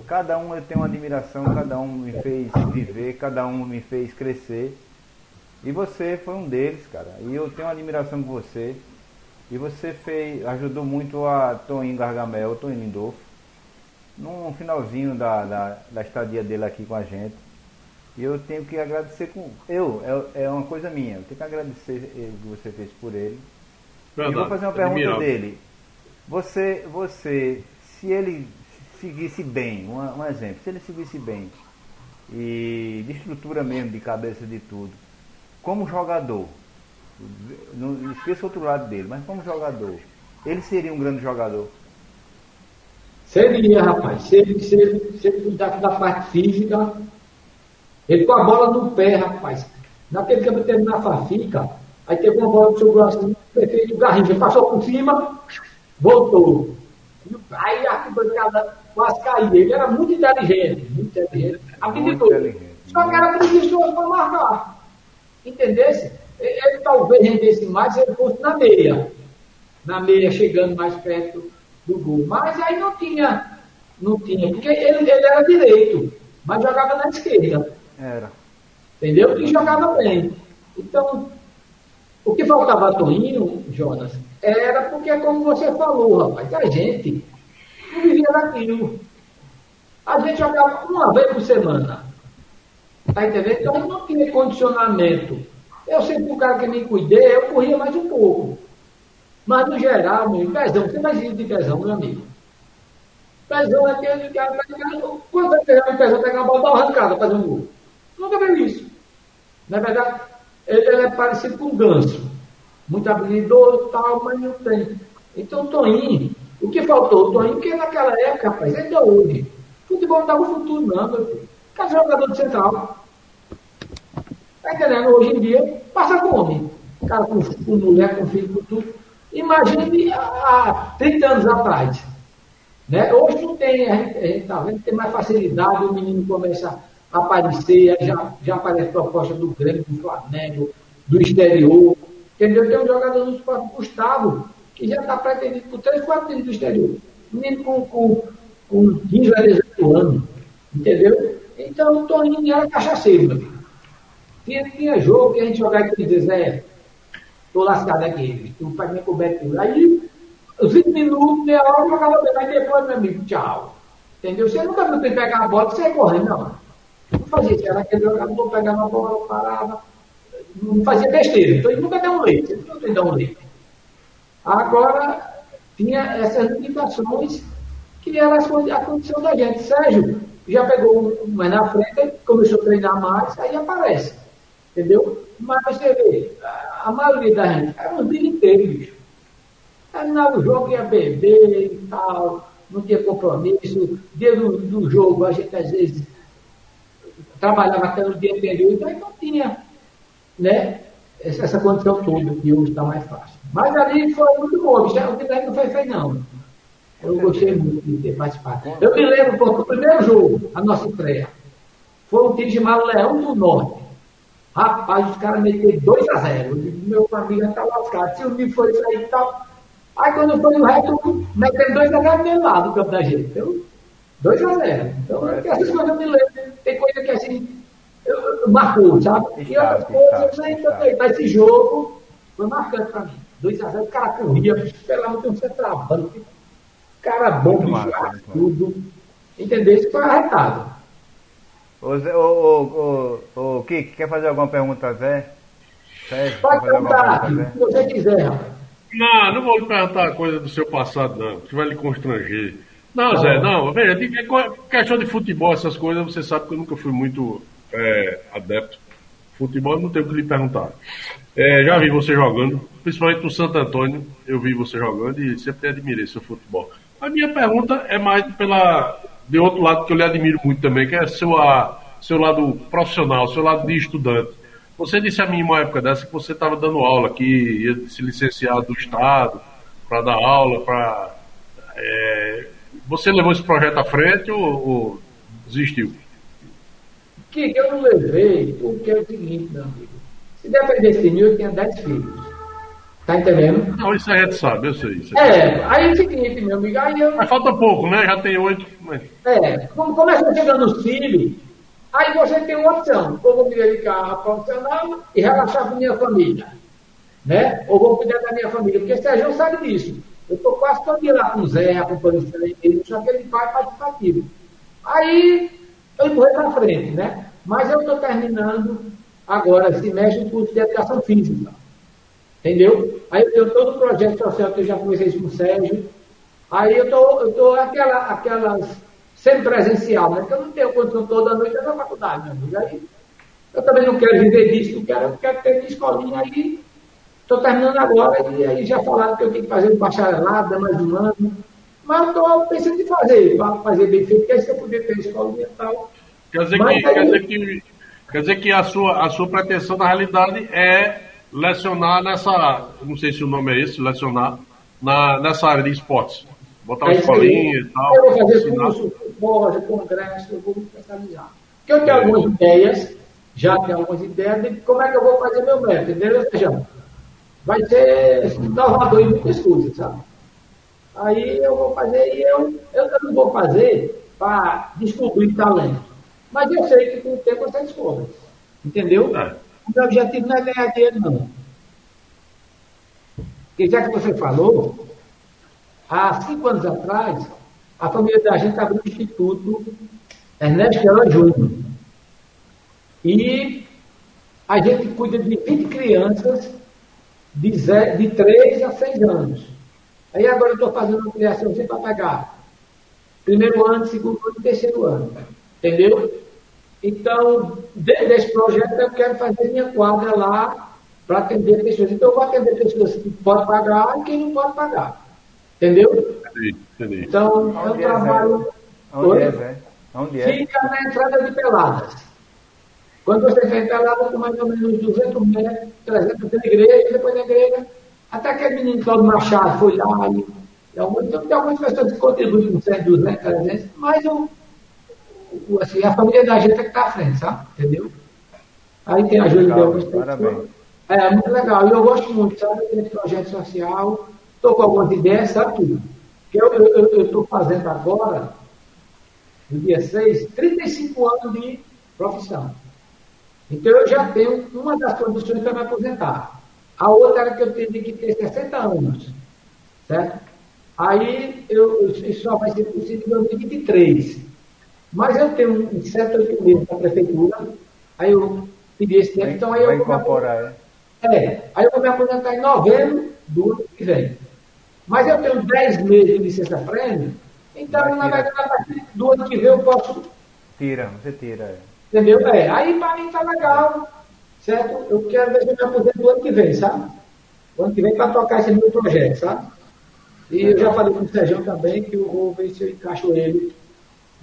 Cada um eu tenho uma admiração, cada um me fez viver, cada um me fez crescer. E você foi um deles, cara. E eu tenho uma admiração por você. E você fez, ajudou muito a Toninho Gargamel, Toninho Lindolfo, num finalzinho da, da, da estadia dele aqui com a gente. E eu tenho que agradecer com. Eu, é, é uma coisa minha, eu tenho que agradecer o que você fez por ele. e vou fazer uma pergunta dele. Você, você, se ele seguisse bem, um, um exemplo, se ele seguisse bem, e de estrutura mesmo, de cabeça de tudo, como jogador, não esqueça o outro lado dele, mas como jogador, ele seria um grande jogador. Seria, rapaz, se ele, se ele, se ele cuidasse da parte física, ele com a bola no pé, rapaz. Naquele que eu teve na Fafica, aí teve uma bola que sobrou assim, perfeito, o Garrincha passou por cima, voltou. Aí a arquibancada quase caía. Ele era muito inteligente, muito inteligente, inteligente. Só que era preguiçoso para marcar. Entendesse? Ele, ele talvez rendesse mais se ele fosse na meia. Na meia, chegando mais perto do gol. Mas aí não tinha, não tinha, porque ele, ele era direito, mas jogava na esquerda. Era. Entendeu? E jogava bem. Então, o que faltava a Toninho, Jonas, era porque, como você falou, rapaz, a gente não vivia daquilo. A gente jogava uma vez por semana. Tá entendendo? Então, não tinha condicionamento. Eu sempre o cara que me cuidei, eu corria mais um pouco. Mas, no geral, meu pezão, você vai de pezão, meu amigo. Pezão é aquele que quantas vezes o pezão pega uma bola, uma arrancada, fazer um gol. Nunca viu isso. Na verdade, ele, ele é parecido com o ganso. Muito habilidoso e tal, mas não tem. Então, Toninho, o que faltou? O Toninho, porque naquela época, rapaz, ainda hoje, futebol não dava futuro, não, meu filho. Cada jogador de central. Tá entendendo? Hoje em dia, passa fome. O cara com, com mulher, com filho, com tudo. Imagine há, há 30 anos atrás. Né? Hoje não tem, a gente, a gente tá vendo, tem mais facilidade, o menino começa a aparecer, já, já aparece proposta do Grêmio, do Flamengo, do exterior. Entendeu? Tem um jogador do Gustavo, que já está pretendido por 3, 4 times do exterior. Menino com, com, com 15 a 18 anos. Entendeu? Então o Toninho era cachaceiro, meu. Tinha, tinha jogo que a gente jogava e Zé, tô lascado aqui, tu faz minha cobertura. Aí, os 20 minutos, meia hora, eu jogava bem, mas depois, meu amigo, tchau. Entendeu? Você nunca viu quem pegar a bola e sair correndo, não. Não fazia isso, era aquele jogador, pegava a bola, parava, não fazia besteira. Então ele nunca deu um leite, ele nunca deu um leite. Agora, tinha essas limitações que era a condição da gente. Sérgio já pegou mais na frente, começou a treinar mais, aí aparece. Entendeu? Mas você vê, a, maioria da gente era um bicho. Terminava o jogo, ia beber e tal, não tinha compromisso. Dia do, do jogo, a gente às vezes trabalhava até no dia anterior, então não tinha né, essa, essa condição toda, que hoje está mais fácil. Mas ali foi muito bom, bicho, o que não foi feio, não. Eu gostei muito de ter participado. Eu me lembro, pô, do primeiro jogo, a nossa estreia, foi um time chamado Leão do Norte. Rapaz, os caras meteram 2 a 0 Eu digo, meu amigo já tá lascado. Se o time foi isso aí e tal. Aí quando foi o resto, metendo 2 a 0 do meu lado do campo da gente. Então, 2 a 0 Então, essas coisas eu me lembro. Tem coisa que assim. Eu, marcou, sabe? e Está, outras coisas está, ainda está. tem. Mas esse jogo foi marcante pra mim. 2x0, o cara corria, esperava ter um centroavante. Cara bom, bicho, tudo. Entendeu? Isso foi arretado. Ô, Zé, ô, ô, ô, ô, Kiki, quer fazer alguma pergunta Zé? Sérgio, Pode perguntar, se você quiser. Não, não vou lhe perguntar coisa do seu passado, não, que vai lhe constranger. Não, Tá Zé, bom. não, veja, tem que- questão de futebol, essas coisas, você sabe que eu nunca fui muito é, adepto. Futebol eu não tenho o que lhe perguntar. É, já vi você jogando, principalmente no Santo Antônio, eu vi você jogando e sempre admirei seu futebol. A minha pergunta é mais pela de outro lado que eu lhe admiro muito também, que é seu, a- seu lado profissional, seu lado de estudante. Você disse a mim uma época dessa que você estava dando aula, que ia se licenciar do Estado para dar aula, para. você levou esse projeto à frente ou, ou desistiu? Que eu não levei, porque é o seguinte, meu amigo. Se dependesse de mim, eu tinha 10 filhos. Tá entendendo? Não, isso a gente sabe, eu sei. Isso É, aí é o seguinte, meu amigo, aí eu. Mas falta pouco, né? Já tem oito. Mas... É, como começa chegando os filhos, aí você tem uma opção. Ou vou me dedicar a profissional e relaxar com minha família. Né? Ou vou cuidar da minha família. Porque Sérgio sabe disso. Eu estou quase todo dia lá com o Zé, acompanhando ele, só que ele vai participativo. Aí eu empurrei para frente, né? Mas eu estou terminando agora, esse mês, um curso de educação física. Entendeu? Aí eu tenho todo o projeto social que eu já comecei com o Sérgio. Aí eu tô, eu tô aquela, aquelas semi-presencial, né? Que eu não tenho condição toda noite na faculdade, meu amigo. Aí eu também não quero viver disso, não quero, eu quero ter minha escolinha aí. Estou terminando agora e aí já falaram que eu tenho que fazer um bacharelado, dá mais um ano. Mas eu estou pensando em fazer, para fazer bem feito, porque se eu puder ter escolinha e tal. Quer dizer, Mas que, aí- quer dizer que, quer dizer que a, sua, a sua pretensão, na realidade, é lecionar nessa. Não sei se o nome é esse, lecionar na, nessa área de esportes. Botar uma É escolinha e tal. Eu vou fazer curso, fazer congresso, eu vou me especializar. Porque eu tenho algumas ideias, já tenho algumas ideias de como é que eu vou fazer meu método, entendeu? Ou seja, vai ser inovador em muitas coisas, sabe? Aí eu vou fazer, e eu, eu não vou fazer para descobrir talento. Mas eu sei que com o tempo você descobre. Entendeu? É. O meu objetivo não é ganhar dinheiro, não. Porque já que você falou, há cinco anos atrás, a família da gente abriu o Instituto Ernesto Queiroz Júnior. E a gente cuida de 20 crianças de, de 3 a 6 anos. Aí agora eu estou fazendo uma criação para pegar primeiro ano, segundo ano e terceiro ano. Entendeu? Então, dentro desse projeto, eu quero fazer minha quadra lá para atender pessoas. Então, eu vou atender pessoas que podem pagar e quem não pode pagar. Entendeu? Entendi, entendi. Então, eu Onde é, trabalho. Onde Oi? é? Onde é? Fica na entrada de Peladas. Quando você vem Peladas, com mais ou menos 200 metros, 300 metros da igreja, depois da igreja, até aquele menino Cláudio Machado foi lá. E, e algumas, então, tem algumas pessoas que contribuem com 100, 200, 300, mas o- assim, a família da gente é que está à frente, sabe? Entendeu? Aí tem a ajuda de pessoas. parabéns. É, muito legal. E eu gosto muito, sabe, desse projeto social. Estou com algumas ideias, sabe tudo. Que eu estou fazendo agora, no dia 6, 35 anos de profissão. Então eu já tenho uma das condições para me aposentar. A outra era que eu teria que ter 60 anos. Certo? Aí eu, isso só vai ser possível em 2023. Mas eu tenho um certo meses da prefeitura, aí eu pedi esse tempo, então aí eu vai incorporar, é? é, aí eu vou me aposentar em novembro do ano que vem. Mas eu tenho 10 meses de licença prêmio, então, na verdade, a partir do ano que vem eu posso, Tira, você tira. É. entendeu? É, aí para mim tá legal, certo? Eu quero ver se eu me aposento do ano que vem, sabe? O ano que vem para tocar esse meu projeto, sabe? E eu já falei com o Sérgio também que eu vou ver se eu encaixo ele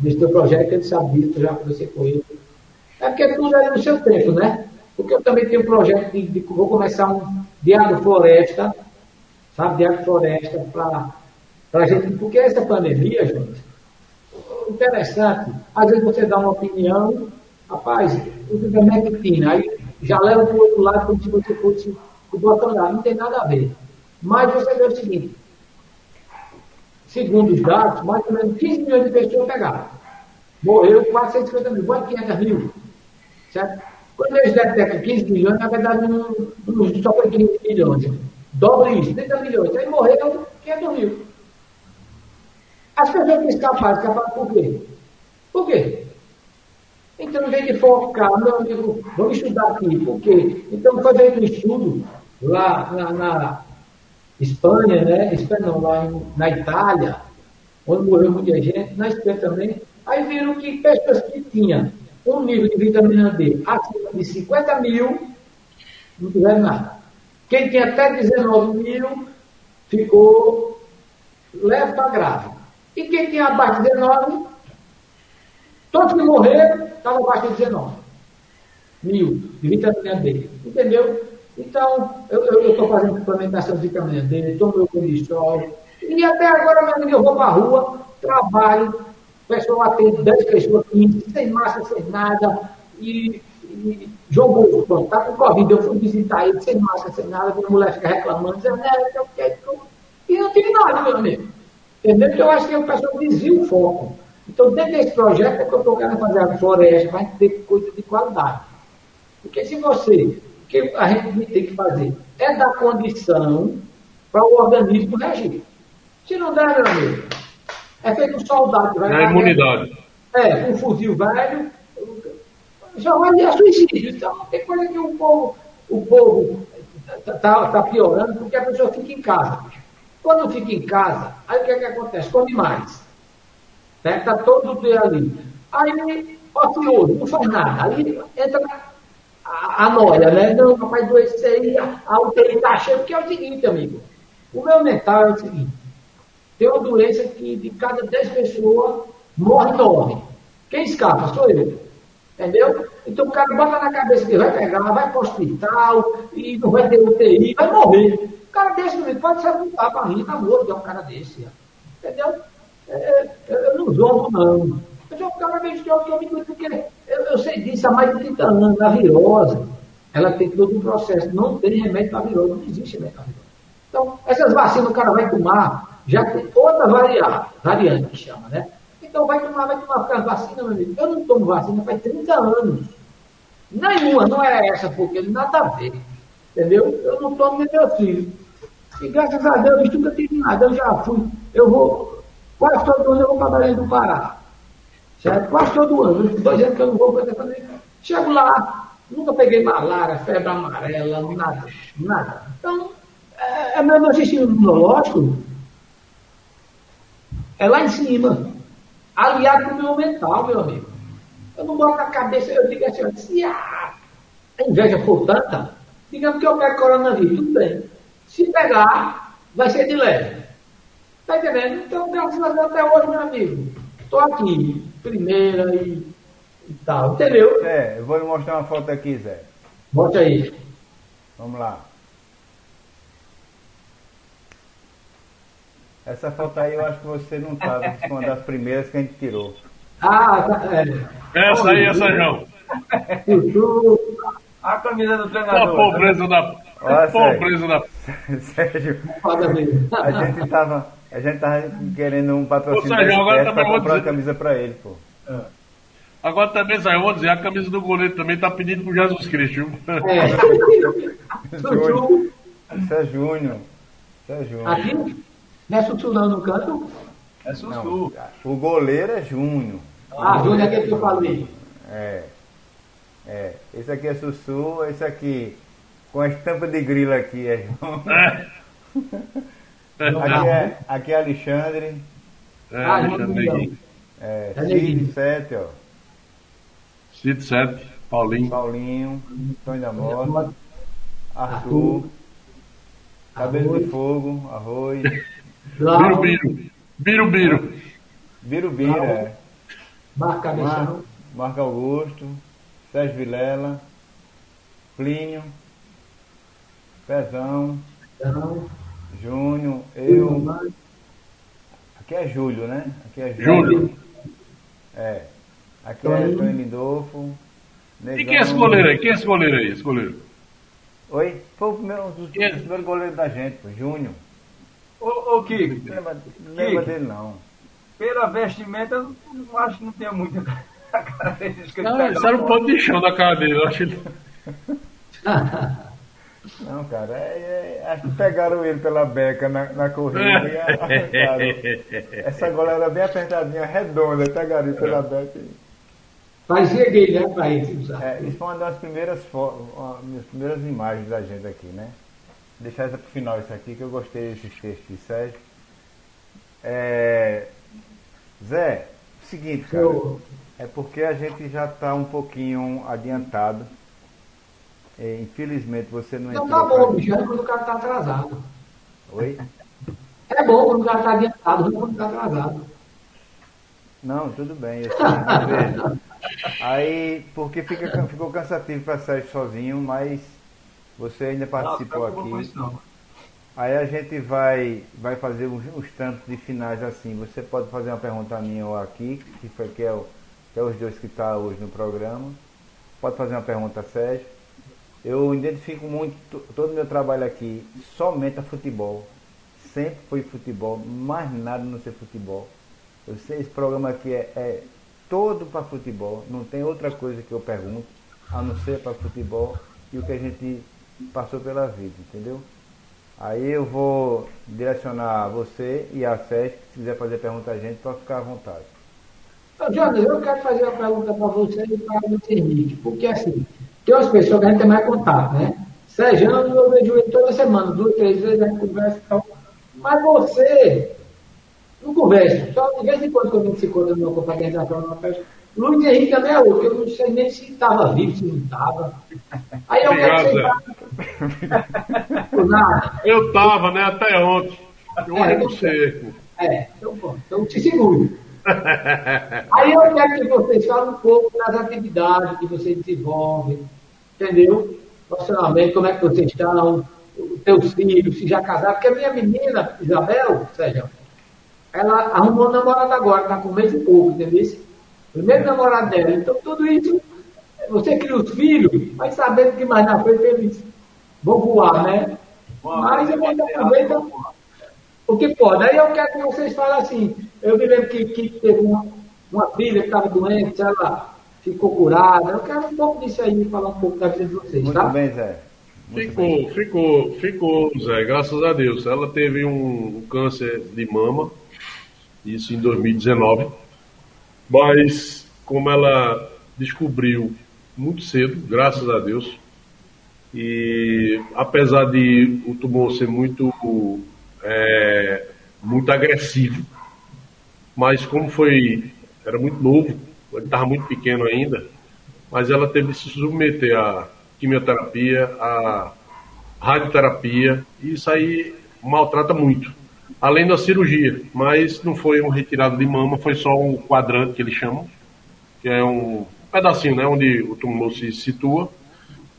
nesse teu projeto, ele sabe disso, eu já conversei com ele. É porque tudo é no seu tempo, né? Porque eu também tenho um projeto de, de vou começar um de agrofloresta, sabe, de agrofloresta para a gente, porque essa pandemia, gente, interessante, às vezes você dá uma opinião, rapaz, usa ivermectina, aí já leva para o outro lado como se você fosse o Bolsonaro, não tem nada a ver. Mas você vê o seguinte, segundo os dados, mais ou menos 15 milhões de pessoas pegaram. Morreu quase 150 mil, quase 500 mil. Certo? Quando eles detectam 15 milhões, na verdade não, não só foi 15 milhões. Dobre isso, 30 milhões. Aí morreram 500 mil. As pessoas que escaparam, escaparam por quê? Por quê? Então, em vez de focar, meu amigo, vamos estudar aqui. Por quê? Então, foi feito um estudo lá na, na Espanha, né? Espanha não, lá em, na Itália, onde morreu muita gente, na Espanha também. Aí viram que pessoas que tinham um nível de vitamina D acima de 50 mil, não tiveram nada. Quem tinha até 19 mil, ficou leve para grave. E quem tinha abaixo de 19, todos que morreram, estavam abaixo de 19 mil de vitamina D. Entendeu? Então, eu estou fazendo suplementação de vitamina D, tomo meu colesterol. E até agora, meu amigo, eu vou para a rua, trabalho, o pessoal atende 10 pessoas, 15, sem massa, sem nada, e, e jogou, pronto, tá com Covid, eu fui visitar ele sem massa, sem nada, a mulher fica reclamando, dizendo, é, eu quero, e não tive nada, meu amigo. Entendeu? Então, eu acho que o pessoal desvia o foco. Então, dentro desse projeto é que eu estou querendo fazer a floresta, para ter coisa de qualidade. Porque se você, o que a gente tem que fazer é dar condição para o organismo reagir. Se não der, meu amigo, é feito um soldado. Vai é imunidade. É, um fuzil velho, já vai a suicídio. Então, tem coisa que o povo, o povo está tá, tá piorando porque a pessoa fica em casa. Quando fica em casa, aí o que, é que acontece? Come mais. Está né? todo dia ali. Aí, ocioso, não faz nada. Aí entra a, a noia, né? Não, vai adoecer aí, a UTI está cheia. Porque é o seguinte, amigo. O meu mental é o seguinte. Tem uma doença que de cada 10 pessoas morre nove. Quem escapa? Sou eu. Entendeu? Então o cara bota na cabeça que vai pegar, vai para o hospital e não vai ter UTI, vai morrer. O cara desse pode se apontar para mim, tá morto, é um cara desse. Entendeu? É, é, eu não jogo, não. Eu jogo cada vez que eu, que eu me porque eu, eu sei disso há mais de 30 anos. A virose, ela tem todo um processo. Não tem remédio para virose, não existe remédio para virose. Então, essas vacinas o cara vai tomar, já tem outra variante, variante que chama, né? Então vai tomar, vai tomar as vacinas, meu amigo. Eu não tomo vacina faz 30 anos. Nenhuma, não é essa, porque nada a ver. Entendeu? Eu não tomo nem meu filho. E graças a Deus, eu nunca tive nada. Eu já fui, eu vou, quase todo ano eu vou para Belém do Pará. Certo? Quase todo ano. Dois anos que eu não vou para fazer. Chego lá, nunca peguei malária, febre amarela, nada. Nada. Então, é, é meu sistema imunológico é lá em cima aliado com o meu mental, meu amigo. Eu não boto na cabeça, eu digo assim, se a inveja for tanta, digamos que eu pego coronavírus, tudo bem. Se pegar, vai ser de leve. Tá entendendo? Então, graças a Deus até hoje, meu amigo, estou aqui, primeira e, e tal, entendeu? É, eu vou lhe mostrar uma foto aqui, Zé. Mostra aí. Vamos lá. Essa foto aí eu acho que você não estava, tá, foi uma das primeiras que a gente tirou. Ah, tá, é. Essa aí é Sérgio. a camisa do treinador. A pobreza da. A pobreza da. Sérgio. A gente tava. A gente tava querendo um patrocínio Ô, Sérgio, agora pra comprar dizer... uma camisa pra ele, pô. É. Agora também, Sérgio, eu vou dizer, a camisa do goleiro também tá pedindo pro Jesus Cristo. É. *laughs* Júnior. Isso é Júnior. Isso é Júnior. Aqui? Não é Sussu não no canto? É Sussu. O goleiro é Júnior. Ah, Júnior é aquele que eu falei. É. É. Esse aqui é Sussu, esse aqui com a estampa de grilo aqui é João. *laughs* aqui é, aqui é Alexandre. É, ah, Alexandre. É, Cid 7, ó. Cid 7, Paulinho. Paulinho, Antônio da Morte, Arthur, Cabelo de Fogo, Arroz. Birubiru. Birubiru. Birubiru, é. Marco Cabeção. Marco Augusto. Sérgio Vilela. Plínio. Pezão. Pezão. Júnior. Eu. Aqui é Júlio, né? Aqui é Júlio. Júlio. É. Aqui é Antônio Lindolfo. E quem é esse goleiro aí? Quem é esse goleiro aí? Esse goleiro? Oi? Foi o primeiro, um dos primeiros goleiros da gente, pô. Júnior. Ô, ô Kiko. Lembra, lembra dele não. Pela vestimenta, eu não acho que não tenha muita. Não, isso era um ponto de chão da cara dele, eu acho ele. *laughs* Não, cara, é, é, acho que pegaram ele pela beca na, na corrida e *laughs* arrancaram. Essa gola era bem apertadinha, redonda, pegaram ele pela beca. E... Fazia dele, né, pra ele É, isso foi uma das primeiras, uma das primeiras imagens da gente aqui, né? Deixar essa pro final isso aqui, que eu gostei desses textos de Sérgio. É, Zé, seguinte, cara, eu... é porque a gente já está um pouquinho adiantado é, infelizmente você não entrou. Não, tá bom, bicho, é quando o cara está atrasado. Oi? É bom quando o cara está adiantado, não quando está atrasado. Não, tudo bem. *laughs* Assim, aí, porque fica, ficou cansativo para sair sozinho, mas você ainda participou não, aqui. Aí a gente vai, vai fazer uns, uns tantos de finais assim. Você pode fazer uma pergunta a mim ou aqui, que, foi, que, é, o, que é os dois que estão tá hoje no programa. Pode fazer uma pergunta a Sérgio. Eu identifico muito todo o meu trabalho aqui somente a futebol. Sempre foi futebol, mais nada não ser futebol. Eu sei, esse programa aqui é, é todo para futebol, não tem outra coisa que eu pergunto, a não ser para futebol e o que a gente passou pela vida, entendeu? Aí eu vou direcionar você e a Sérgio, se quiser fazer pergunta a gente, pode ficar à vontade. Jonas, eu quero fazer uma pergunta para você e para o Henrique, porque assim, tem umas pessoas que a gente tem mais contato, né? Sérgio, eu vejo ele toda semana, duas, três vezes a gente conversa e tal. Mas você não conversa. Só de vez em quando, quando a gente se encontra numa confraternização, numa festa, Luiz Henrique também é outro. Eu não sei nem se estava vivo, se não estava. Aí eu quero Por nada. Eu estava, né? Até ontem. Eu é, não sei. É, então bom. Então te seguro. *laughs* Aí eu quero que vocês falem um pouco das atividades que vocês desenvolvem, entendeu? Profissionalmente, como é que vocês estão, os teus filhos, se já casaram, porque a minha menina, Isabel, seja, ela arrumou um namorado agora, está com um mês e pouco, entendeu? Primeiro namorado dela. Então tudo isso, você cria os filhos, mas sabendo que mais na frente eles vão voar, né? Mas eu ainda aproveita o que pode. Aí eu quero que vocês falem assim, eu me lembro que, que teve uma, uma filha que estava doente, ela ficou curada. Eu quero um pouco disso aí, falar um pouco da vida de vocês, Muito tá? bem, Zé. Muito ficou, bem. ficou, ficou, Zé, graças a Deus. Ela teve um câncer de mama, isso em 2019, mas como ela descobriu muito cedo, graças a Deus, e apesar de o tumor ser muito, é, muito agressivo, mas como foi, era muito novo, ele estava muito pequeno ainda, mas ela teve que se submeter à quimioterapia, à radioterapia, e isso aí maltrata muito. Além da cirurgia, mas não foi um retirado de mama, foi só um quadrante que eles chamam, que é um pedacinho, né, onde o tumor se situa,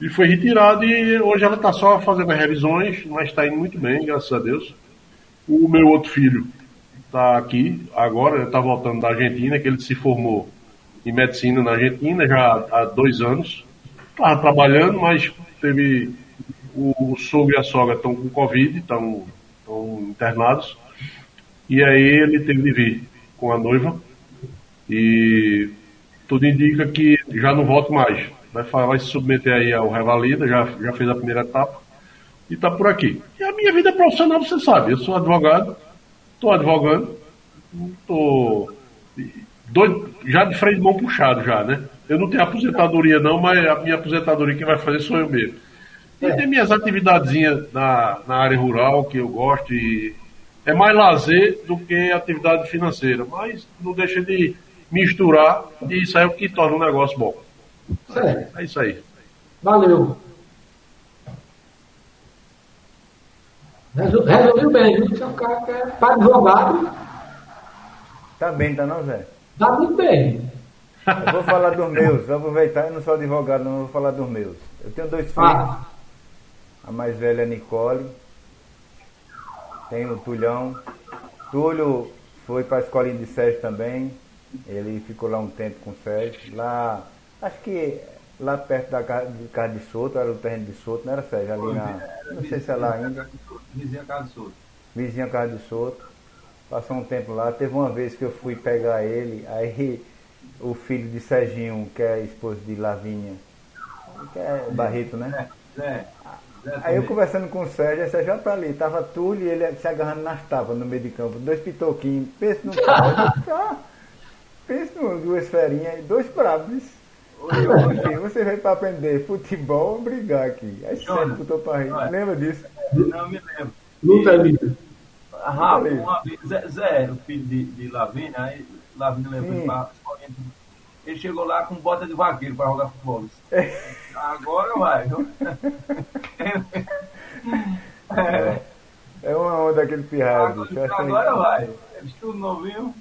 e foi retirado e hoje ela está só fazendo revisões, mas está indo muito bem, graças a Deus. O meu outro filho está aqui agora, está voltando da Argentina, que ele se formou em medicina na Argentina já há dois anos. Estava trabalhando, mas teve o, o sogro e a sogra estão com Covid, estão, internados. E aí ele teve de vir com a noiva. E tudo indica que já não volta mais. Vai, vai se submeter aí ao Revalida, já, já fez a primeira etapa. E está por aqui. E a minha vida profissional, você sabe, eu sou advogado, Estou advogando, estou doido, já de freio de mão puxado já, né? Eu não tenho aposentadoria não, mas a minha aposentadoria quem vai fazer sou eu mesmo. E é. tem minhas atividadezinhas na, na área rural que eu gosto e é mais lazer do que atividade financeira, mas não deixa de misturar e isso aí é o que torna o negócio bom. Certo. É isso aí. Valeu. Resolveu bem, viu? Você é um cara que é para advogado. Tá bem, tá não, Zé? Tá muito bem. Eu vou falar dos meus, vou aproveitar, eu não sou advogado, não vou falar dos meus. Eu tenho dois filhos. Ah. A mais velha é Nicole. Tenho o Tulhão. Túlio foi para a escolinha de Sérgio também. Ele ficou lá um tempo com o Sérgio. Lá, acho que lá perto da casa de, casa de Soto, era o terreno de Soto, não era Sérgio? Ali na. Não sei se é lá ainda. Vizinha Casa de Soto. Vizinha Casa de Soto. Passou um tempo lá. Teve uma vez que eu fui pegar ele, aí o filho de Serginho, que é esposo de Lavínia, que é Barreto, né? É, é. Aí eu conversando com o Sérgio, o Sérgio, olha pra ali, tava Túlio e ele se agarrando nas tapas no meio de campo, dois pitoquinhos, pensa no carro, pensa no duas ferinhas e dois bravos. Hoje você veio para aprender futebol ou brigar aqui. Aí Sérgio botou pra rir. Lembra disso? Não me lembro. Luta livre. Rafa, uma vez, Zé, Zé, o filho de, de Lavínia, aí Lavínia levou ele pra ele chegou lá com bota de vaqueiro para jogar futebol. *laughs* Agora vai, viu? É, é uma onda daquele pirralho. Agora, agora vai. Eles tudo novinho.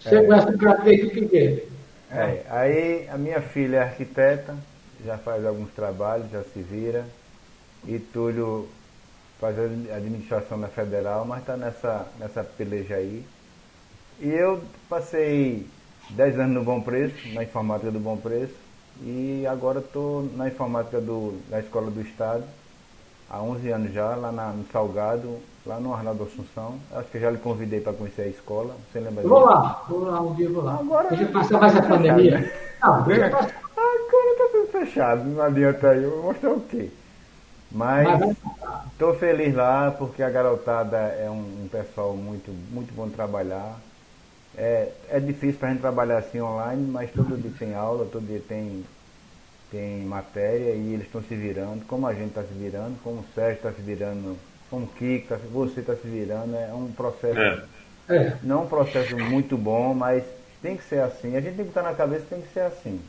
Você conhece o gratuito o que é? É, aí a minha filha é arquiteta, já faz alguns trabalhos, já se vira. E Túlio faz a administração da federal, mas está nessa, nessa peleja aí. E eu passei 10 anos no Bom Preço, na informática do Bom Preço, e agora estou na informática do, da Escola do Estado, há 11 anos já, lá na, no Salgado, lá no Arnaldo Assunção. Acho que já lhe convidei para conhecer a escola, você lembra disso? Vou lá, vou lá, um dia vou lá. Agora, deixa passar mais a pandemia. Não. Agora está tudo fechado, não adianta aí, eu vou mostrar o quê? Mas estou feliz lá porque a garotada é um, um pessoal muito, muito bom de trabalhar. É, é difícil para a gente trabalhar assim online, mas todo dia tem aula, todo dia tem, tem matéria e eles estão se virando, como a gente está se virando, como o Sérgio está se virando, como o Kiko, tá, você está se virando, é um processo. É. É. Não um processo muito bom, mas tem que ser assim. A gente tem que estar na cabeça tem que ser assim.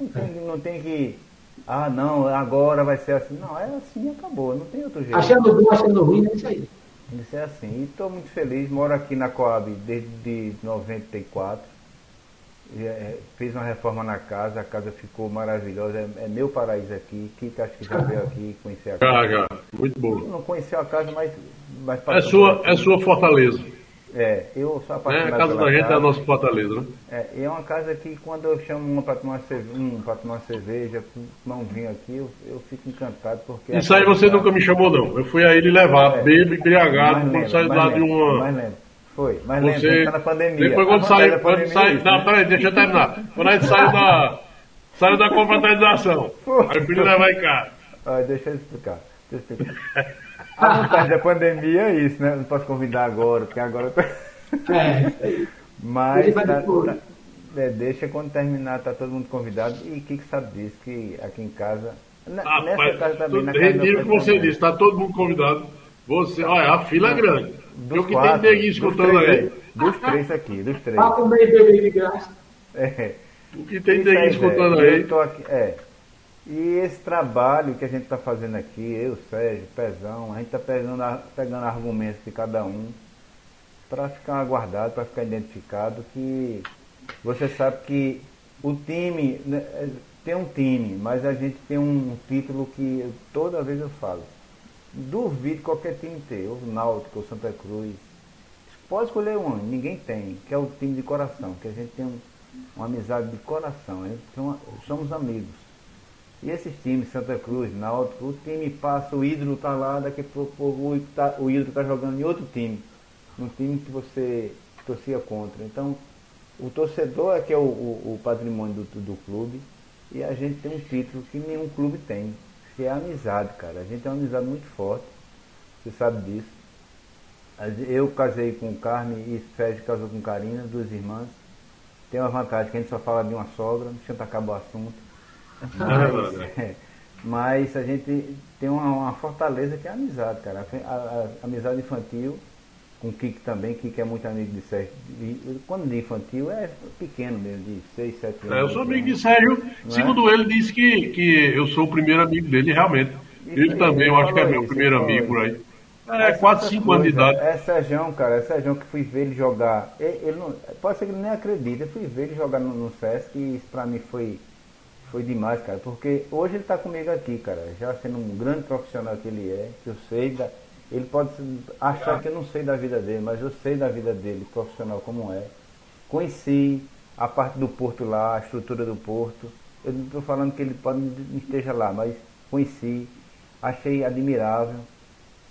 Não, tem, não tem que. Ah, não, agora vai ser assim. Não, é assim acabou, não tem outro jeito. Achando bom, achando ruim, é isso aí. Isso é assim. E estou muito feliz, moro aqui na Coab desde 94. É, fiz uma reforma na casa, a casa ficou maravilhosa, é, é meu paraíso aqui. Kika acho que já veio *laughs* aqui conhecer a casa. Já, muito bom. Não conheceu a casa, mas. mas é, sua, é sua fortaleza. É, eu sou apaixonado é, A casa da gente casa. é a nossa fortaleza, né? É, e é uma casa que quando eu chamo uma para tomar, cerveja, um para tomar cerveja, tomar um vinho aqui, eu, eu fico encantado porque. Isso aí você nunca me chamou, não. Eu fui a ele levar, é, bebo, embriagado, quando saiu lá de uma. Mais lembro. Foi, mas você, lembro, tá na pandemia. Depois quando saiu, quando saiu, não, peraí, deixa eu terminar. Quando a gente saiu da, saiu da *laughs* confraternização, aí o filho levar em casa. Ah, deixa eu explicar. Deixa eu explicar. *laughs* A vantagem da pandemia é isso, né? Não posso convidar agora, porque agora eu tô... É, Mas tá, tá, é, deixa quando terminar, tá todo mundo convidado. E o que, que sabe disso? Que aqui em casa. Ah, nessa casa também, na casa que você disse, tá todo mundo convidado. Você, olha, a fila é grande. Dos o que quatro, tem neguinho escutando aí. aí. Dos três aqui, dos três. Papo meio bebê de graça. É. O que tem neguinho escutando aí. Aqui, é. E esse trabalho que a gente está fazendo aqui, eu, Sérgio, Pezão, a gente está pegando, pegando argumentos de cada um para ficar guardado, para ficar identificado, que você sabe que o time, né, é, tem um time, mas a gente tem um título que toda vez eu falo. Duvido qualquer time ter, o Náutico, o Santa Cruz. Pode escolher um, ninguém tem, que é o time de coração, que a gente tem um, uma amizade de coração, somos amigos. E esses times, Santa Cruz, Náutico, o time passa, o ídolo está lá, daqui a pouco tá, o ídolo está jogando em outro time no time que você torcia contra. Então, o torcedor é que é o, o, o patrimônio do, do clube e a gente tem um título que nenhum clube tem, que é a amizade, cara. A gente tem uma amizade muito forte, você sabe disso. Eu casei com Carmen e Sérgio casou com Karina, duas irmãs. Tem uma vantagem que a gente só fala de uma sogra, não tinha acabou o assunto. Mas, *laughs* é, mas a gente tem uma, uma, fortaleza que é a amizade, cara. A, a, a amizade infantil com o Kiko também, Kiko é muito amigo de Sérgio. E, quando de infantil é pequeno mesmo, de 6, 7 anos. É, eu sou amigo de Sérgio. É? Segundo é? ele, disse que, que eu sou o primeiro amigo dele, realmente. ele também, eu acho que é meu primeiro amigo por aí. É, 4, 5 anos de idade. É Sérgio, cara, é Sérgio que fui ver ele jogar. Ele, ele não, pode ser que ele nem acredite, eu fui ver ele jogar no, no Sesc e isso pra mim foi, foi demais, cara. Porque hoje ele tá comigo aqui, cara, já sendo um grande profissional que ele é, que eu sei da ele pode achar que eu não sei da vida dele, mas eu sei da vida dele, profissional como é. Conheci a parte do porto lá, a estrutura do porto. Eu não estou falando que ele pode não esteja lá, mas conheci, achei admirável,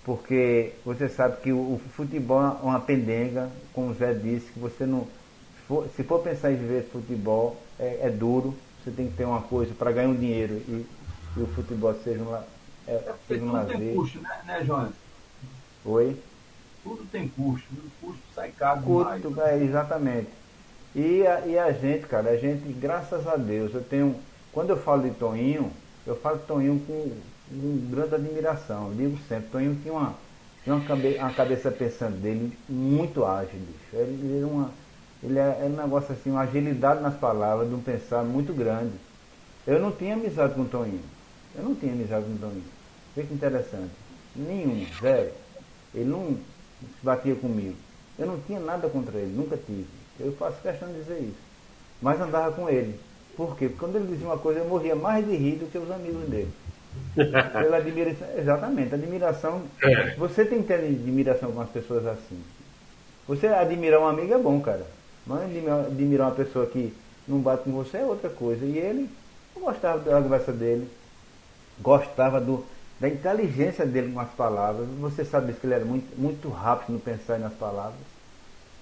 porque você sabe que o, futebol é uma pendenga, como o Zé disse, que você não. for, se for pensar em viver futebol, é, é duro, você tem que ter uma coisa para ganhar um dinheiro e, e, o futebol seja, uma, é, é seja um lazer. tem custo, né, né Jonas? Oi? Tudo tem custo, o custo sai caro custo, demais. É, exatamente. E a, e a gente, cara, a gente, graças a Deus, eu tenho. Quando eu falo de Toninho, eu falo de Toninho com, com grande admiração. Eu digo sempre, Toninho tinha uma, tinha uma, cabe, uma cabeça pensando dele muito ágil, bicho. Ele, ele, uma, ele é, é, um negócio assim, uma agilidade nas palavras, de um pensar muito grande. Eu não tinha amizade com o Toninho. Eu não tinha amizade com o Toninho. Vê que interessante. Nenhum, zero. Ele não se batia comigo. Eu não tinha nada contra ele, nunca tive. Eu faço questão de dizer isso. Mas andava com ele. Por quê? Porque quando ele dizia uma coisa, eu morria mais de rir do que os amigos dele. *laughs* Pela admiração. Exatamente, admiração. É. Você tem que ter admiração com as pessoas assim. Você admirar um amigo é bom, cara. Mas admirar uma pessoa que não bate com você é outra coisa. E ele, gostava da conversa dele, gostava do, da inteligência dele com as palavras. Você sabe que ele era muito, muito rápido no pensar nas palavras.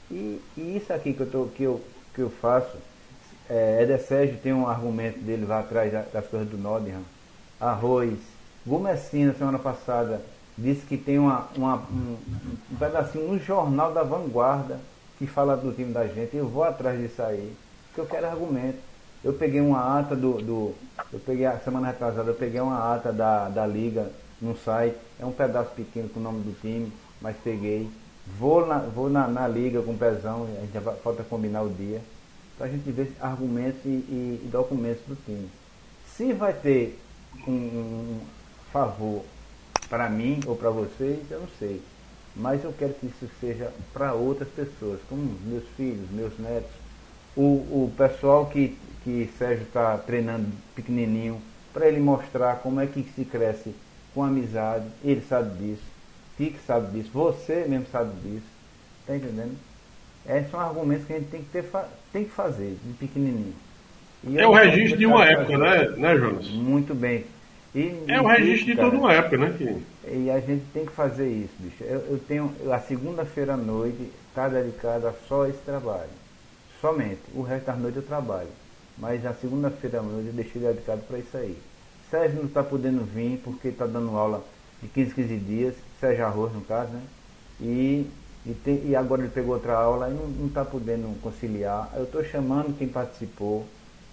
E, e isso aqui que eu, tô, que eu, que eu faço, é, Eder Sérgio tem um argumento dele lá atrás das coisas do Nottingham. Arroz. Gomessina, semana passada, disse que tem uma, uma um, um pedacinho no jornal da Vanguarda que fala do time da gente. Eu vou atrás disso aí, porque eu quero argumento. Eu peguei uma ata do, do. Eu peguei a semana retrasada, eu peguei uma ata da, da liga no site. É um pedaço pequeno com o nome do time, mas peguei. Vou na, vou na, na liga com pezão, a gente já falta combinar o dia, para a gente ver argumentos e, e, e, documentos do time. Se vai ter um, um favor para mim ou para vocês, eu não sei. Mas eu quero que isso seja para outras pessoas, como meus filhos, meus netos, o, o pessoal que, que Sérgio está treinando pequenininho, para ele mostrar como é que se cresce com amizade, ele sabe disso que sabe disso, você mesmo sabe disso. Está entendendo? Esses são argumentos que a gente tem que, ter, tem que fazer, de pequenininho. E é o registro de uma época, né, né, Jonas? Muito bem. E, é o registro de toda uma época, né? Que... E a gente tem que fazer isso, bicho. Eu, eu tenho. A segunda-feira à noite está dedicada só a esse trabalho. Somente. O resto da noite eu trabalho. Mas a segunda-feira à noite eu deixei dedicado para isso aí. Sérgio não está podendo vir porque está dando aula de 15, 15 dias. Sérgio Arroz, no caso, né? E, e, tem, e agora ele pegou outra aula e não está podendo conciliar. Eu estou chamando quem participou,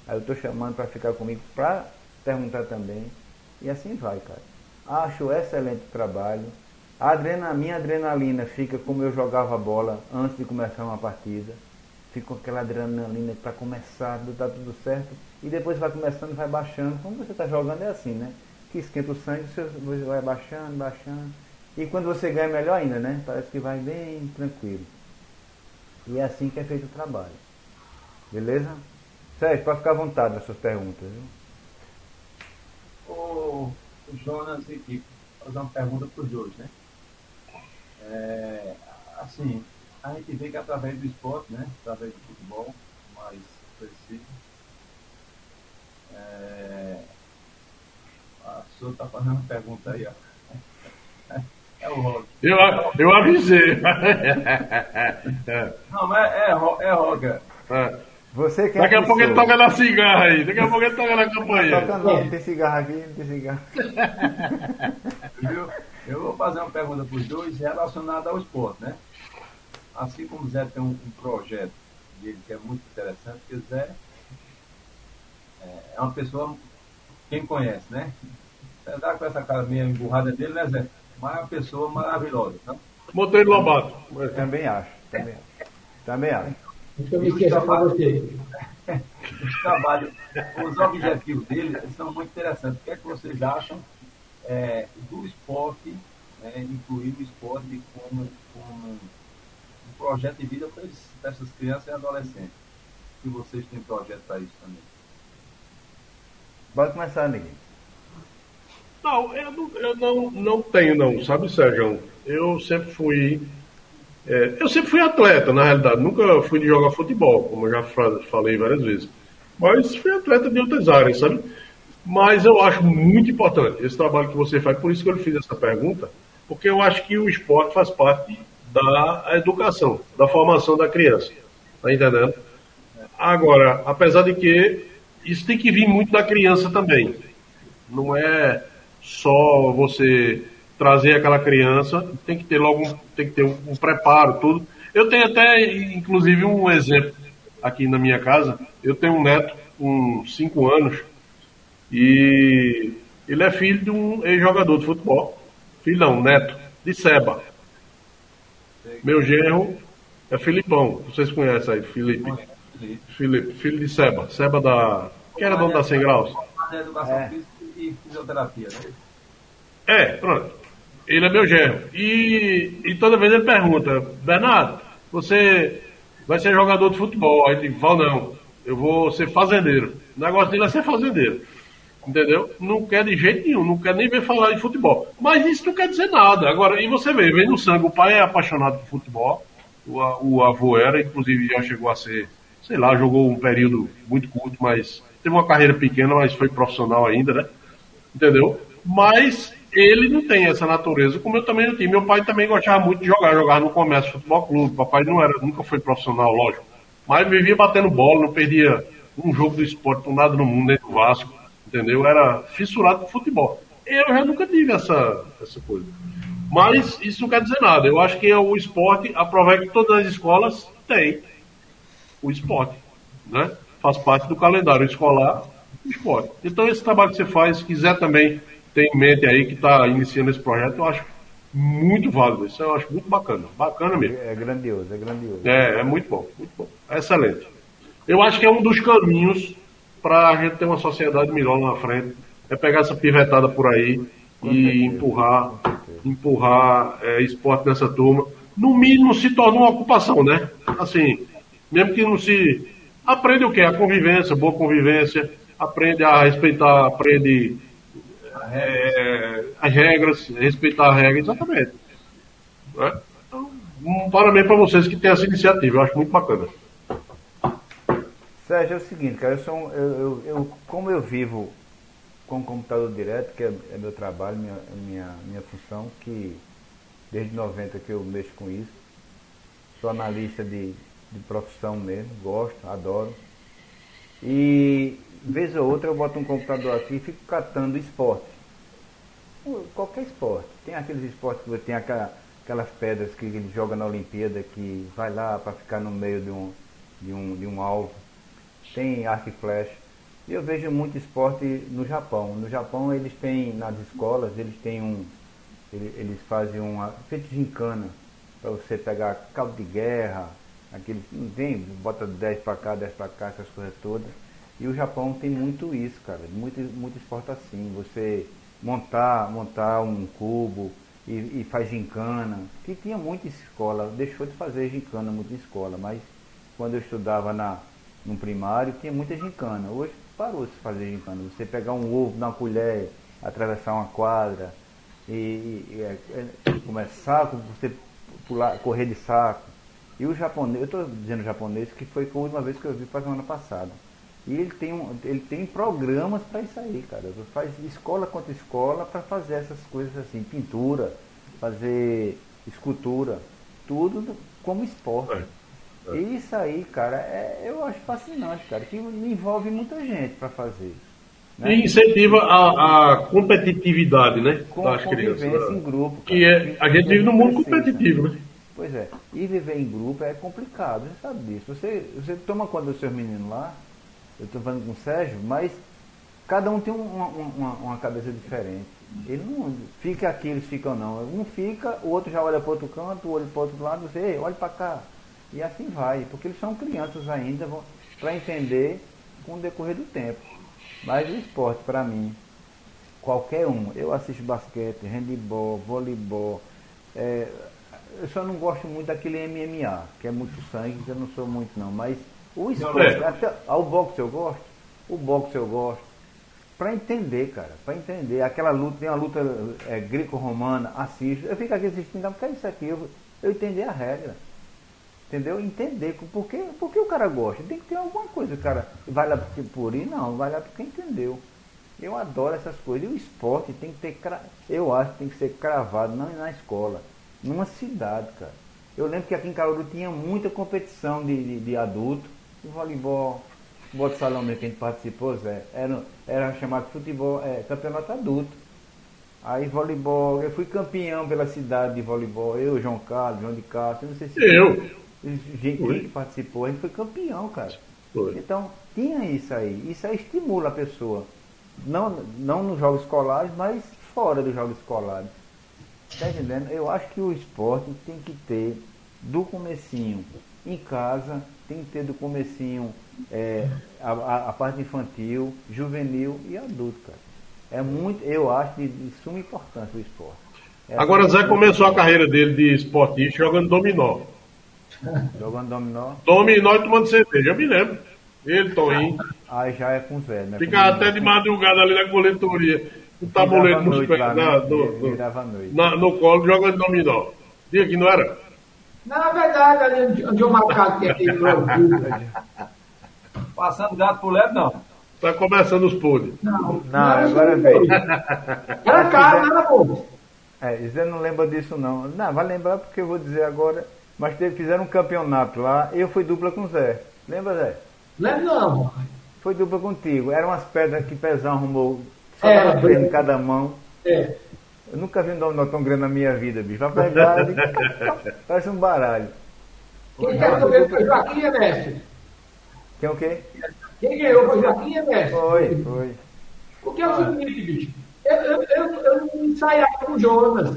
aí eu estou chamando para ficar comigo para perguntar também. E assim vai, cara. Acho excelente o trabalho. A, adrena, a minha adrenalina fica como eu jogava bola antes de começar uma partida. Fica com aquela adrenalina para começar, tá tudo certo. E depois vai começando, vai baixando. Como você está jogando é assim, né? Que esquenta o sangue, você vai baixando, baixando. E quando você ganha, melhor ainda, né? Parece que vai bem tranquilo. E é assim que é feito o trabalho. Beleza? Sérgio, pode ficar à vontade nas suas perguntas. Viu? Ô, Jonas e Kiko, fazer uma pergunta para os dois, né? É, assim, a gente vê que através do esporte, né? Através do futebol, mais preciso, é, a senhora está fazendo uma pergunta aí, ó. *laughs* É o Roger. Eu, eu avisei. *laughs* Não, mas é, é, é Roger. É. Você quer Daqui a pouco ele toca na cigarra aí. Daqui a pouco ele toca na campanha. Toca não, tem cigarro aqui, não tem cigarro. Eu, *laughs* eu vou fazer uma pergunta para os dois relacionada ao esporte, né? Assim como o Zé tem um, um projeto dele que é muito interessante, porque o Zé é, é uma pessoa, quem conhece, né? Você dá com essa cara meio emburrada dele, né, Zé? Mas é uma pessoa maravilhosa. Tá? Monteiro Lobato. Também acho. Também, também acho. Então me esqueça para você. *laughs* Os trabalhos, os objetivos dele são muito interessantes. O que é que vocês acham é, do esporte, né, incluir o esporte como, como um projeto de vida para essas crianças e adolescentes? Se vocês têm projeto para isso também. Pode começar, Ninguém. Não, eu não, eu não, não tenho, não, sabe, Sérgio? Eu sempre fui. É, eu sempre fui atleta, na realidade. Nunca fui de jogar futebol, como eu já falei várias vezes. Mas fui atleta de outras áreas, sabe? Mas eu acho muito importante esse trabalho que você faz, por isso que eu fiz essa pergunta, porque eu acho que o esporte faz parte da educação, da formação da criança. Tá entendendo? Agora, apesar de que isso tem que vir muito da criança também. Não é só você trazer aquela criança, tem que ter logo um, tem que ter um, um preparo, tudo. Eu tenho até, inclusive, um exemplo aqui na minha casa. Eu tenho um neto com 5 anos e ele é filho de um ex-jogador de futebol. Filho não, neto, de Seba. Meu genro é Filipão. Vocês conhecem aí, Felipe. Felipe, filho de Seba. Seba da. Que era dono da 100 graus? É. É, pronto. Ele é meu genro. E, e toda vez ele pergunta, Bernardo, você vai ser jogador de futebol? Aí ele fala, não, eu vou ser fazendeiro. O negócio dele é ser fazendeiro. Entendeu? Não quer de jeito nenhum, não quer nem ver falar de futebol. Mas isso não quer dizer nada. Agora, e você vê, vem no sangue, o pai é apaixonado por futebol, o, o avô era, inclusive já chegou a ser, sei lá, jogou um período muito curto, mas teve uma carreira pequena, mas foi profissional ainda, né? Entendeu? Mas ele não tem essa natureza, como eu também não tinha. Meu pai também gostava muito de jogar, jogar no comércio futebol clube. Papai não era, nunca foi profissional, lógico. Mas vivia batendo bola, não perdia um jogo do esporte por nada no mundo, dentro do Vasco. Entendeu? Era fissurado por futebol. Eu já nunca tive essa, essa coisa. Mas isso não quer dizer nada. Eu acho que o esporte, aproveita que todas as escolas têm o esporte. Né? Faz parte do calendário escolar esporte. Então esse trabalho que você faz, se quiser também tem em mente aí que está iniciando esse projeto, eu acho muito válido. Isso eu acho muito bacana. Bacana mesmo. É grandioso, é grandioso. É, é muito bom, muito bom. excelente. Eu acho que é um dos caminhos para a gente ter uma sociedade melhor na frente. É pegar essa pivetada por aí Com e certeza. empurrar, empurrar é, esporte nessa turma. No mínimo se torna uma ocupação, né? Assim, mesmo que não se. Aprende o quê? A convivência, boa convivência, aprende a respeitar, aprende é, as regras, respeitar as regras, exatamente. Né? Então, um parabéns para vocês que têm essa iniciativa, eu acho muito bacana. Sérgio, é o seguinte, cara, eu sou um, eu, eu, eu, como eu vivo com o computador direto, que é, é, meu trabalho, minha, minha, minha função, que desde 90 que eu mexo com isso, sou analista de, de profissão mesmo, gosto, adoro. E vez ou outra eu boto um computador aqui e fico catando esporte qualquer esporte. Tem aqueles esportes que tem aquela, aquelas pedras que ele joga na Olimpíada que vai lá para ficar no meio de um, de um, de um alvo. Tem arco e flecha. E eu vejo muito esporte no Japão. No Japão eles têm, nas escolas, eles têm um. Eles fazem uma. feito gincana para você pegar cabo de guerra, aquele. Não tem, bota 10 para cá, 10 para cá, essas coisas todas. E o Japão tem muito isso, cara. Muito, muito esporte assim. Você montar, montar um cubo e, e faz gincana, que tinha muita escola, deixou de fazer gincana muita escola, mas quando eu estudava na, no primário tinha muita gincana. Hoje parou de fazer gincana. Você pegar um ovo na colher, atravessar uma quadra, e, e, e é, é, começar com você pular, correr de saco. E o japonês, eu estou dizendo japonês que foi a última vez que eu vi foi semana passada. E ele tem, um, ele tem programas para isso aí, cara. Faz escola contra escola para fazer essas coisas assim, pintura, fazer escultura, tudo como esporte. É, é. E isso aí, cara, é, eu acho fascinante, cara, que envolve muita gente para fazer. Né? E incentiva a, a, competitividade, né? Com das crianças. Né? em grupo. Cara. Que é, a gente vive num mundo competitivo, né? Pois é. E viver em grupo é complicado, você sabe disso. Você, você toma conta dos seus meninos lá, eu estou falando com o Sérgio, mas cada um tem uma, uma, uma, cabeça diferente. Ele não fica aqui, eles ficam não. Um fica, o outro já olha para outro canto, o outro para outro lado, você, olha para cá. E assim vai, porque eles são crianças ainda, para entender com o decorrer do tempo. Mas o esporte, para mim, qualquer um, eu assisto basquete, handebol, voleibol, é, eu só não gosto muito daquele MMA, que é muito sangue, eu não sou muito não, mas o esporte, até ao boxe eu gosto, o boxe eu gosto. Para entender, cara, para entender. Aquela luta, tem uma luta é, greco-romana, assisto. Eu fico aqui assistindo, porque é isso aqui, eu, eu entender a regra. Entendeu? Entender por que, por que o cara gosta. Tem que ter alguma coisa, cara. Vai lá por ir? Não, vai lá porque entendeu. Eu adoro essas coisas. E o esporte tem que ter, eu acho que tem que ser cravado, não na escola, numa cidade, cara. Eu lembro que aqui em Cauru tinha muita competição de, de, de adulto O voleibol, futebol de salão mesmo que a gente participou, Zé, era, era chamado futebol, é, campeonato adulto. Aí voleibol, eu fui campeão pela cidade de voleibol, eu, João Carlos, João de Castro, não sei se Eu. gente Foi. que participou, a gente foi campeão, cara. Foi. Então, tinha isso aí. Isso aí estimula a pessoa. Não, não nos jogos escolares, mas fora dos jogos escolares. Tá entendendo? Eu acho que o esporte tem que ter do comecinho em casa, tem que ter do comecinho é, a, a- parte infantil, juvenil e adulto, cara. É muito, eu acho de, de suma importância o esporte. É Agora Zé começou a carreira dele de esportista jogando dominó. *laughs* Jogando dominó, Dominó e tomando cerveja, eu me lembro. Ele, Toninho. aí já é com Zé, né? Ficava até de madrugada ali na coletoria. Um tabuleiro nos pés, lá, na- né? no, na- colo jogando dominó. Diga que não era? Na verdade, ali onde- onde eu marcado que é aquele Brasil. Passando gato pro lebre, não. Tá começando os podres. Não, Não, agora veio. Era caro, não era bom. É, Zé não lembra disso não. Não, vai lembrar porque eu vou dizer agora. Mas teve, fizeram um campeonato lá, eu fui dupla com o Zé. Lembra, Zé? Lembro não. Foi dupla contigo. Eram umas pedras que Pezão arrumou. Só É, dava três em cada mão. É. Eu nunca vi um dominó tão grande na minha vida, bicho. Vai pegar, ele- parece um baralho. Quem quer saber foi Joaquim Emerson. Tem o quê? Quem ganhou foi Joaquim Emerson. Foi, foi. Porque é o seguinte, bicho. Eu, eu, eu, eu não ensaiava com o Jonas.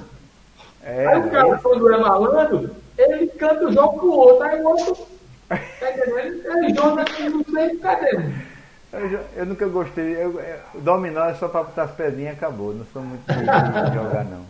É, Aí o cara, quando é malandro, ele canta o jogo pro outro. Aí o outro. Tá entendendo? Ele Jonas não sei cadê. Eu, eu nunca gostei. Eu, eu- o dominó é só pra botar as pedrinhas e acabou. Não sou muito de de jogar, não.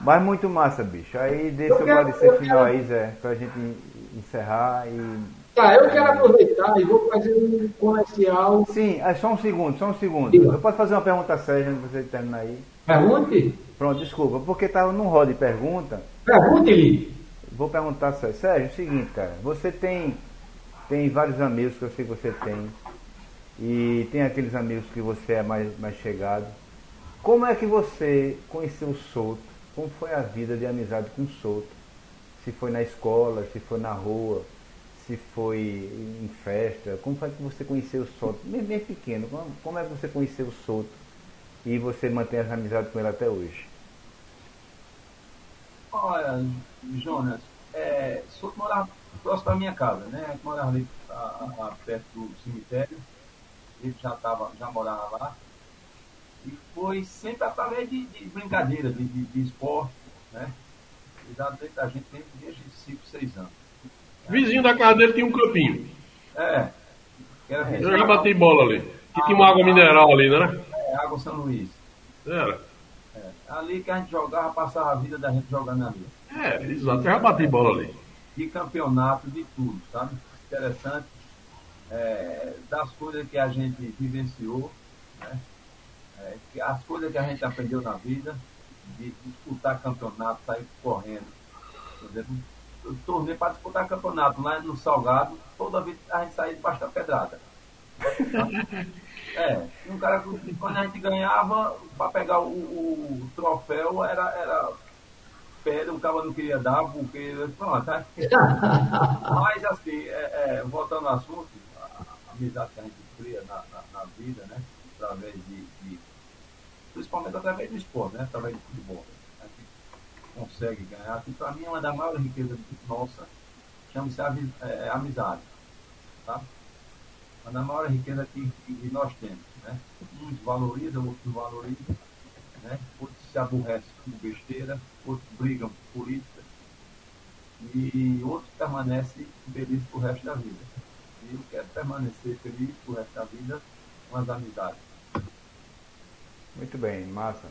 Mas muito massa, bicho. Aí deixa Eu parecer final quero- aí, Zé, pra gente en- encerrar e. Tá, eu quero aproveitar e vou fazer um comercial. Sim, é só um segundo, só um segundo. Diga. Eu posso fazer uma pergunta séria antes de você terminar aí? Pergunte. Pronto, desculpa, porque tava num roda de pergunta. Pergunte-lhe. Vou perguntar sério. Sérgio, é o seguinte, cara. Você tem, tem vários amigos que eu sei que você tem. E tem aqueles amigos que você é mais, mais chegado. Como é que você conheceu o Souto? Como foi a vida de amizade com o Souto? Se foi na escola, se foi na rua, se foi em festa. Como foi que você conheceu o Souto? Bem, pequeno. Como, é que você conheceu o Souto? E você mantém essa amizade com ele até hoje? Olha, Jonas, é, sou morava próximo da minha casa, né? Gente morava ali a- a- perto do cemitério. Ele já, tava, já morava lá. E foi sempre através de, de brincadeira, de, de, de esporte, né? E já gente tem desde 5, 6 anos. Vizinho da casa dele tinha um campinho. É. Eu já bati bola ali. Que tinha uma água mineral ali, né? É, Água São Luís. Era. É. Ali que a gente jogava, passava a vida da gente jogando ali. É, exato. Eu já bati bola ali. De campeonato, de tudo, sabe? Interessante. é, das coisas que a gente vivenciou, né? É, as coisas que a gente aprendeu na vida, de disputar campeonato, sair correndo. Por exemplo, eu tornei para disputar campeonato lá no Salgado, toda vez a gente saía debaixo da pedrada. É, um cara, quando a gente ganhava, para pegar o, o- o troféu, era, era pedra, o cara não queria dar, porque. Pronto, tá? *laughs* Mas assim, é, é, voltando ao assunto, a, a amizade que a gente cria na, na, na vida, né? Através de, de- Principalmente através do esporte, né? Através do futebol. A gente consegue ganhar. Que para mim é uma das maiores riquezas nossa, chama-se é, é, amizade. Tá? Uma das maiores riquezas que, que nós temos. Né? Uns valorizam, outros valorizam. Né? Outros se aborrecem com besteira, outros brigam por política e outros permanecem felizes pro resto da vida. E eu quero permanecer feliz pro resto da vida com as amizades. Muito bem, massa.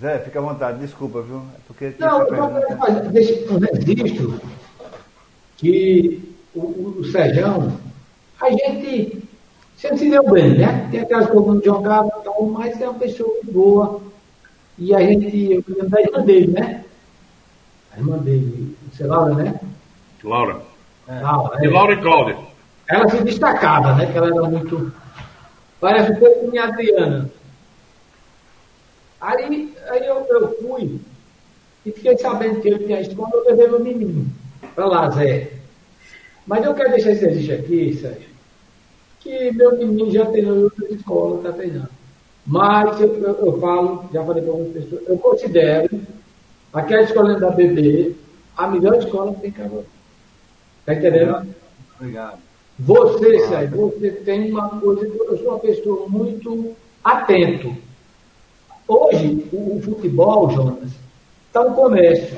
Zé, fica à vontade, desculpa, viu? É Porque Não, eu pergunta. fazer, deixar um registro que o, o, o Sérgio, a gente sempre se deu bem, né? Tem aquelas coisas que não jogava e tal, mas é uma pessoa boa. E a gente, eu lembro da irmã dele, né? A irmã dele, você Laura, né? Laura. Laura, E é. Laura e Cláudia. Ela se destacava, né? Que ela era muito. Parece um pouco minha Adriana. Aí, aí eu, eu fui e fiquei sabendo que ele tinha escola, eu levei meu menino para lá, Zé. Mas eu quero deixar esse registro aqui, Sérgio, que meu menino já treinou em outras escolas, está treinando. Mas eu, eu, eu, falo, já falei para algumas pessoas, eu considero aquela escola da BB a melhor escola que tem Caruaru. Está entendendo? Obrigado. Você, Sérgio, você tem uma coisa, eu sou uma pessoa muito atento. Hoje, o, o futebol, Jonas, está no comércio.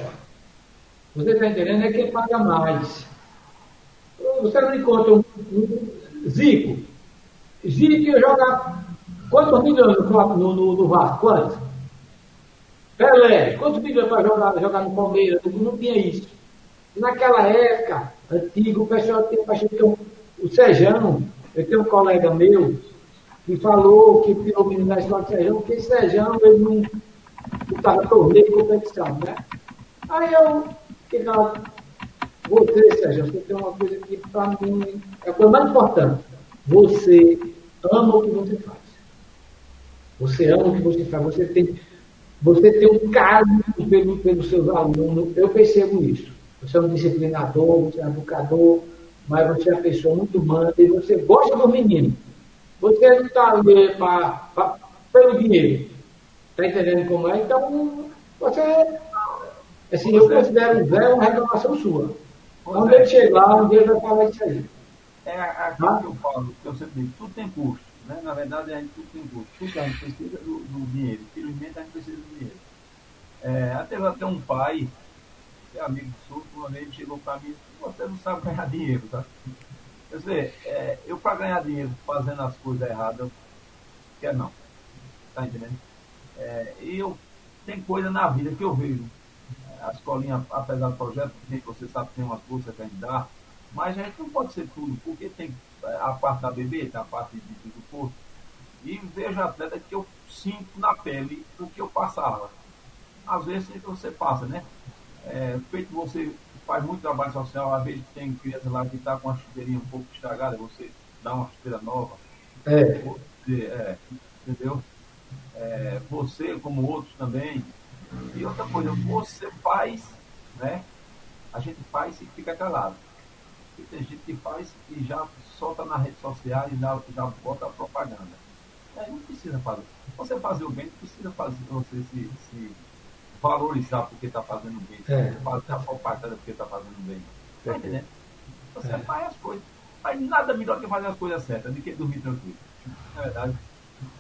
Você está entendendo? É quem paga mais. Você não me conta um, um Zico. Zico joga quantos milhões no, no, no Vasco? Quantos? Pelé, quantos milhões para jogar, jogar no Palmeiras? Não tinha isso. Naquela época, antiga, o pessoal tinha que o, o Sejão, eu tenho um colega meu que falou que tirou o menino da escola de Sejão, porque Sejão ele não estava torneio de competição, né? Aí eu, que você, Sérgio, você tem uma coisa que para mim é a coisa mais importante. Você ama o que você faz. Você ama o que você faz. Você tem, você tem um carinho pelo, pelos seus alunos. Eu percebo isso. Você é um disciplinador, você é um educador, mas você é uma pessoa muito humana e você gosta do menino. Você não está ali pra, pra, pelo dinheiro. Está entendendo como é? Então, você. Assim, eu considero o Zé uma reclamação sua. Quando ele chegar, um dia vai falar isso aí. É aquilo ah? que eu falo, que eu sempre digo, tudo tem custo. Né? Na verdade, a gente tudo tem custo. Tudo a gente precisa do, do dinheiro. Infelizmente, a gente precisa do dinheiro. É, até até um pai, que é amigo do Sul, uma vez chegou para mim você não sabe ganhar dinheiro, tá? Quer dizer, é, eu para ganhar dinheiro fazendo as coisas erradas, eu quero não. Tá entendendo? É, e eu tem coisa na vida que eu vejo a escolinha, apesar do projeto, você sabe que tem umas bolsas que a gente dá, mas a gente não pode ser tudo, porque tem a parte da bebê, tem a parte de, de, do corpo. E vejo atleta que eu sinto na pele o que eu passava. Às vezes você passa, né? É, feito você faz muito trabalho social, às vezes tem criança lá que está com a chuteirinha um pouco estragada, você dá uma chuteira nova. É. Você, é, entendeu? É, você, como outros também, e outra coisa, você faz, né? A gente faz e fica calado. E tem gente que faz e já solta na rede social e já, já bota a propaganda. Aí não precisa fazer. Você fazer o bem, não precisa fazer você se, se valorizar porque está fazendo bem. É. Fazer a propaganda porque está fazendo bem. Tá entendendo? Você é. faz as coisas. Mas nada melhor que fazer as coisas certas do que dormir tranquilo. Não é verdade?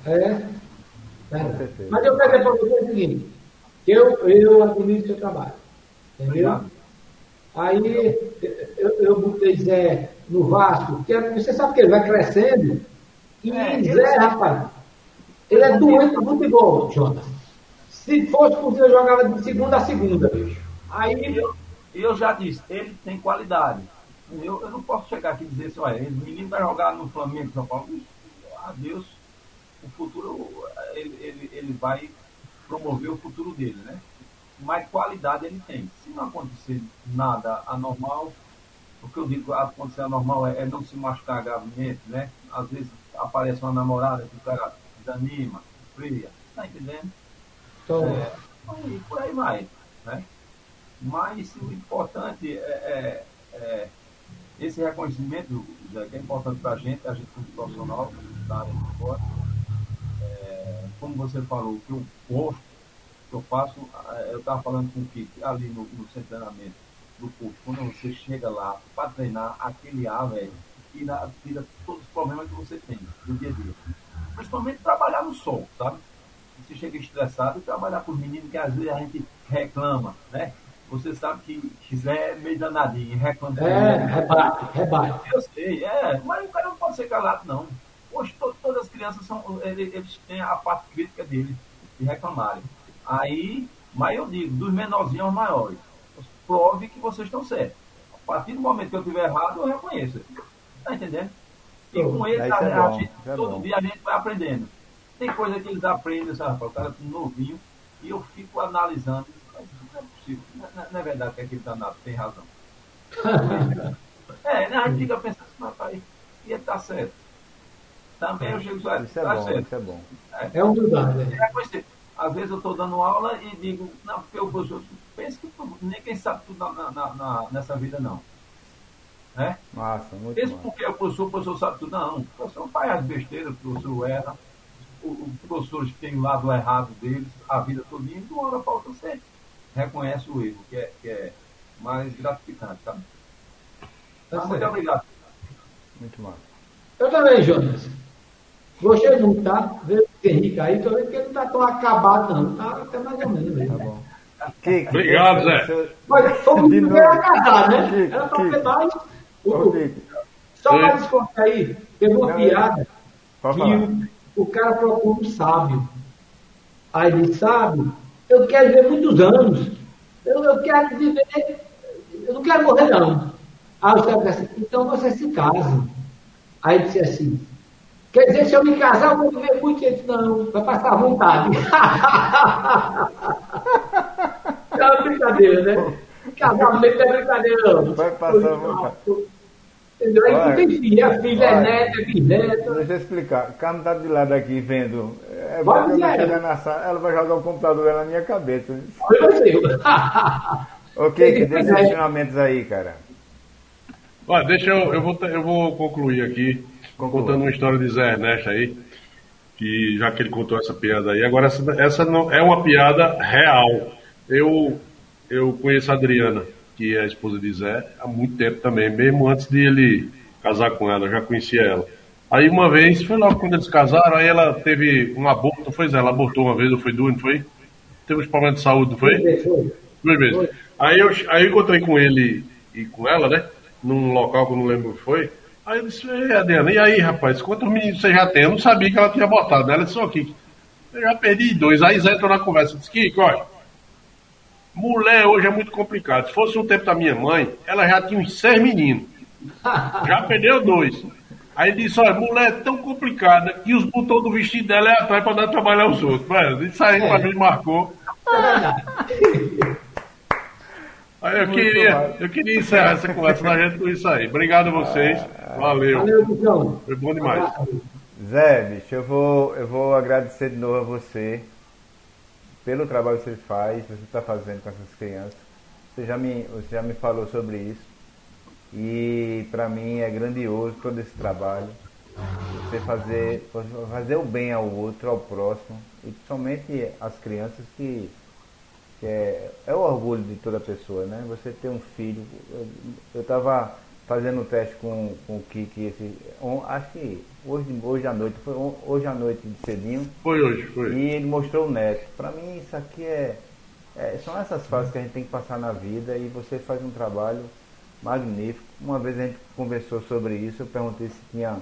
É. é. Mas eu quero dizer para você o seguinte. Eu, eu administro o trabalho. Entendeu? Aí eu, eu botei Zé no Vasco, que é, você sabe que ele vai crescendo. E é, Zé, rapaz, ele é doente do futebol, Jonas. Se fosse possível, eu jogava de segunda a segunda. Aí eu, eu já disse, ele tem qualidade. Eu, eu não posso chegar aqui e dizer assim, olha, esse menino vai jogar no Flamengo, São Paulo. Adeus, o futuro ele, ele, ele vai promover o futuro dele, né? Mas qualidade ele tem. Se não acontecer nada anormal, o que eu digo acontecer anormal é, é não se machucar gravemente, né? Às vezes aparece uma namorada que o cara desanima, fria, tá entendendo? Então... É, e por aí vai, né? Mas o importante é, é, é esse reconhecimento, Zé, que é importante para a gente, a gente como profissional, da área de esporte, como você falou, que eu gosto, que eu faço, eh, eu estava falando com o Kiko ali no, no treinamento do curso, quando você chega lá para treinar, aquele ar, velho, tira, tira todos os problemas que você tem do dia a dia. Principalmente trabalhar no sol, sabe? Você chega estressado e trabalhar com os meninos que às vezes a gente reclama, né? Você sabe que quiser meio danadinho, reclama. É, rebate, rebate. Eu sei, é, mas o cara não pode ser calado, não. To, todas as crianças são, eles têm a parte crítica deles, de reclamarem. Aí, mas eu digo, dos menorzinhos aos maiores, prove que vocês estão certos. A partir do momento que eu estiver errado, eu reconheço. Tá entendendo? E com eles, a, é a gente, é todo dia a gente vai aprendendo. Tem coisa que eles aprendem, sabe? O cara novinho, e eu fico analisando. Não é possível. Não, é, não é verdade que aquele danado tem razão. *laughs* é, né? a gente fica pensando assim, rapaz, e ele está certo também eu chego a Isso é bom, certo. isso é bom. É, é humildade. Né? É, às vezes eu estou dando aula e digo, não, porque eu penso que ninguém sabe tudo na, na, na, nessa vida, não. Né? Massa, muito Isso massa. porque o professor, o professor sabe tudo. Não, o professor faz as besteiras, o professor erra. O- Os professores têm o lado errado deles a vida toda, e de uma hora para outra você reconhece o erro, que é, que é mais gratificante, sabe? Tá Tá, muito obrigado. Muito massa. Eu também, Jonas. Gostei muito, tá? Ver o Henrique aí, tô vendo que ele não tá tão acabado, não. Tá até mais ou menos Tá mesmo. bom. Kiko, Obrigado, você- Zé. Mas todo mundo era casado, né? Kiko, Era pra mais. Só Oi. mais desconto aí, teve uma piada que o, o cara procura um sábio. Aí ele disse, sábio, eu quero viver muitos anos. Eu, eu quero viver, eu não quero morrer não. Aí o sábio disse assim, então você se case. Aí ele disse assim, quer dizer, se eu me casar, eu vou viver muito? Ele disse, não, vai passar vontade. *laughs* é uma brincadeira, né? Casamento é brincadeira, não. Vai passar vontade. Entendeu? Aí não tem filho, é filho, é neto, é bisneto. Deixa eu explicar. O Carmen tá de lado aqui vendo. É Vai eu chegar na sala, ela vai jogar o computador dela na minha cabeça. Foi você. *laughs* Ok, que vai. os ensinamentos aí, cara. Olha, deixa eu, eu vou, eu vou concluir aqui, Conclua. contando uma história de Zé Ernesto aí, que já que ele contou essa piada aí, agora essa, essa não é uma piada real. Eu, eu conheço a Adriana, que é a esposa de Zé, há muito tempo também, mesmo antes de ele casar com ela, já conhecia ela. Aí uma vez, foi logo quando eles casaram, aí ela teve um aborto, foi Zé? Ela abortou uma vez, ou foi duas, não foi? Teve uns problemas de saúde, não foi? Duas vezes. Aí eu, aí eu encontrei com ele e com ela, né? Num local que eu não lembro o que foi. Aí eu disse, "Ei, Adriana, e aí, rapaz, quantos meninos você já tem? Eu não sabia que ela tinha botado. Ela disse, ó, Kiko, eu já perdi dois. Aí Zé entrou na conversa. Disse, Kiko, olha, mulher hoje é muito complicado. Se fosse um tempo da minha mãe, ela já tinha uns seis meninos. *laughs* Já perdeu dois. Aí ele disse, olha, mulher é tão complicada que os botões do vestido dela é atrás pra dar trabalhar os outros. Mano, isso aí pra mim marcou. Aí *laughs* eu Muito queria, eu queria encerrar essa conversa da gente com isso aí. Obrigado a vocês. Valeu. Valeu. Foi bom demais. Zé, bicho, eu vou, eu vou agradecer de novo a você pelo trabalho que você faz, você está fazendo com essas crianças. Você já me, você já me falou sobre isso. E para mim é grandioso todo esse trabalho. Você fazer, fazer o bem ao outro, ao próximo, e principalmente às crianças que, que é, é o orgulho de toda pessoa, né? Você ter um filho. Eu estava fazendo um teste com, com o Kiki esse. on- acho que hoje, hoje à noite, foi on- hoje à noite de cedinho. Foi hoje, foi. E ele mostrou o neto. Para mim isso aqui é, é- São essas fases que a gente tem que passar na vida e você faz um trabalho magnífico. Uma vez a gente conversou sobre isso, eu perguntei se tinha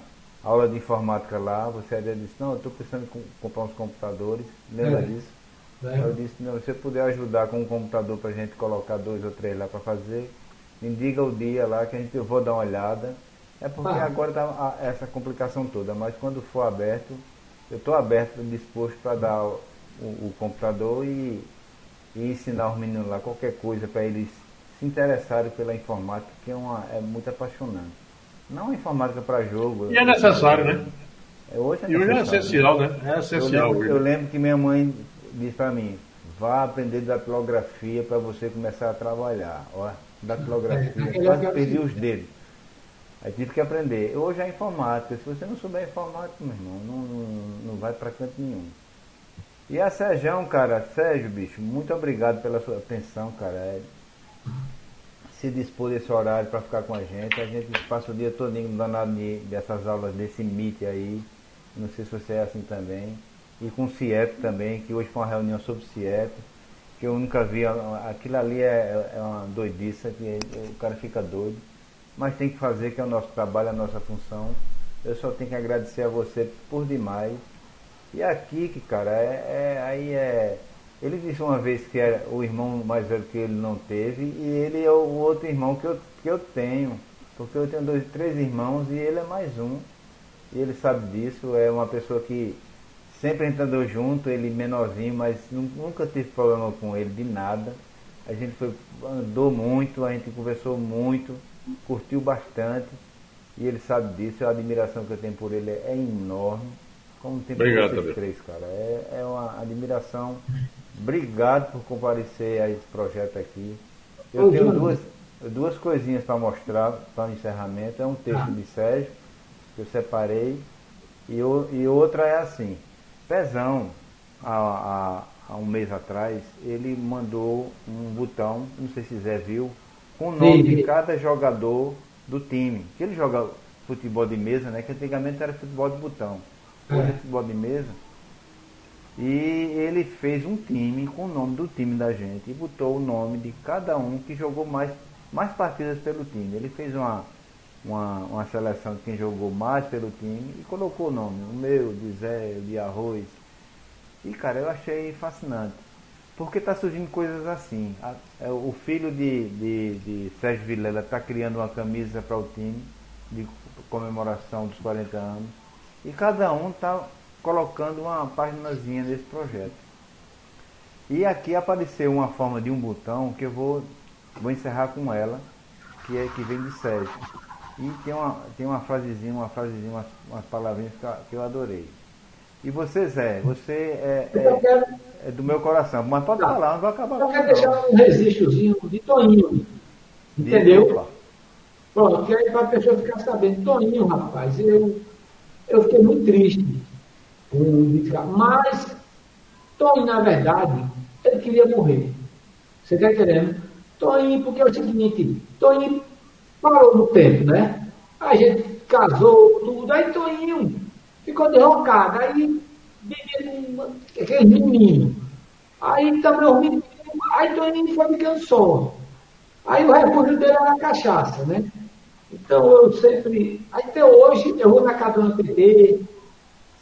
aula de informática lá, você até disse, não, eu estou pensando em com- comprar uns computadores, lembra É. disso? É. Eu disse, não, se você puder ajudar com um computador para a gente colocar dois ou três lá para fazer, me diga o dia lá que a gente, eu vou dar uma olhada. É porque Ah. agora está essa complicação toda, mas quando for aberto, eu estou aberto, disposto para dar o, o- o computador e, e ensinar os meninos lá qualquer coisa para eles se interessarem pela informática, que é, uma, é muito apaixonante. Não a informática para jogo. E é necessário, né? É, hoje é E hoje é necessário. essencial, né? É Eu essencial lembro, eu lembro que minha mãe disse para mim, vá aprender datilografia para você começar a trabalhar. Ó, datilografia, É, aquele quase lugar perdi os dedos. Aí tive que aprender. Hoje é informática. Se você não souber informática, meu irmão, não, não, não vai para canto nenhum. E a Sérgio, cara, Sérgio, bicho, muito obrigado pela sua atenção, cara. É, se dispor desse horário para ficar com a gente. A gente passa o dia todinho danado de, dessas aulas desse MIT aí. Não sei se você é assim também. E com o CIEP também, que hoje foi uma reunião sobre o CIEP, que eu nunca vi. Aquilo ali é, é uma doidiça, que o cara fica doido. Mas tem que fazer, que é o nosso trabalho, a nossa função. Eu só tenho que agradecer a você por demais. E aqui, que cara, é, é- aí é. Ele disse uma vez que era o irmão mais velho que ele não teve, e ele é o outro irmão que eu, que eu tenho. Porque eu tenho dois, três irmãos e ele é mais um. E ele sabe disso, é uma pessoa que sempre a gente andou junto, ele menorzinho, mas nu- nunca tive problema com ele de nada. A gente foi, andou muito, a gente conversou muito, curtiu bastante. E ele sabe disso, a admiração que eu tenho por ele é enorme. Como tem por Obrigado, vocês três, cara. É, é uma admiração. Obrigado por comparecer a esse projeto aqui. Eu Ô, tenho Júnior. duas. duas coisinhas para mostrar para o encerramento. É um texto Ah. de Sérgio, que eu separei, e, o- e outra é assim. Pezão, há, há- há um mês atrás, ele mandou um botão, não sei se Zé viu, com o nome Vi, de cada jogador do time. Que ele joga futebol de mesa, né? Que antigamente era futebol de botão. Hoje é É. futebol de mesa. E ele fez um time com o nome do time da gente e botou o nome de cada um que jogou mais, mais partidas pelo time. Ele fez uma, uma, uma seleção de quem jogou mais pelo time e colocou o nome, o meu, de Zé, de Arroz. E cara, eu achei fascinante. Porque está surgindo coisas assim. É, o filho de, de, de Sérgio Vilela está criando uma camisa para o time de comemoração dos 40 anos. E cada um está colocando uma páginazinha nesse projeto. E aqui apareceu uma forma de um botão que eu vou, vou encerrar com ela, que é que vem de Sérgio. E tem uma, tem uma frasezinha, uma frasezinha, umas, umas palavrinhas que eu- que eu adorei. E você, Zé, você é, Eu é, quero, é do meu coração, mas pode Tá. falar, não vai acabar eu com quero isso, não. deixar um registrozinho de Toninho. De Entendeu? dupla. Pronto, que aí para a pessoa ficar sabendo. Toninho, rapaz, eu, eu fiquei muito triste com o de ficar. Mas, Toninho, na verdade, ele queria morrer. Você está entendendo? Toninho, porque é o seguinte, Toninho parou no tempo, né? A gente casou, tudo, aí Toninho ficou derrocado, aí bebia com aquele menino. Aí também os meninos, aí Toninho foi ficando só. Aí o refúgio dele era a cachaça, né? Então eu sempre. Até hoje eu vou na casa do PT,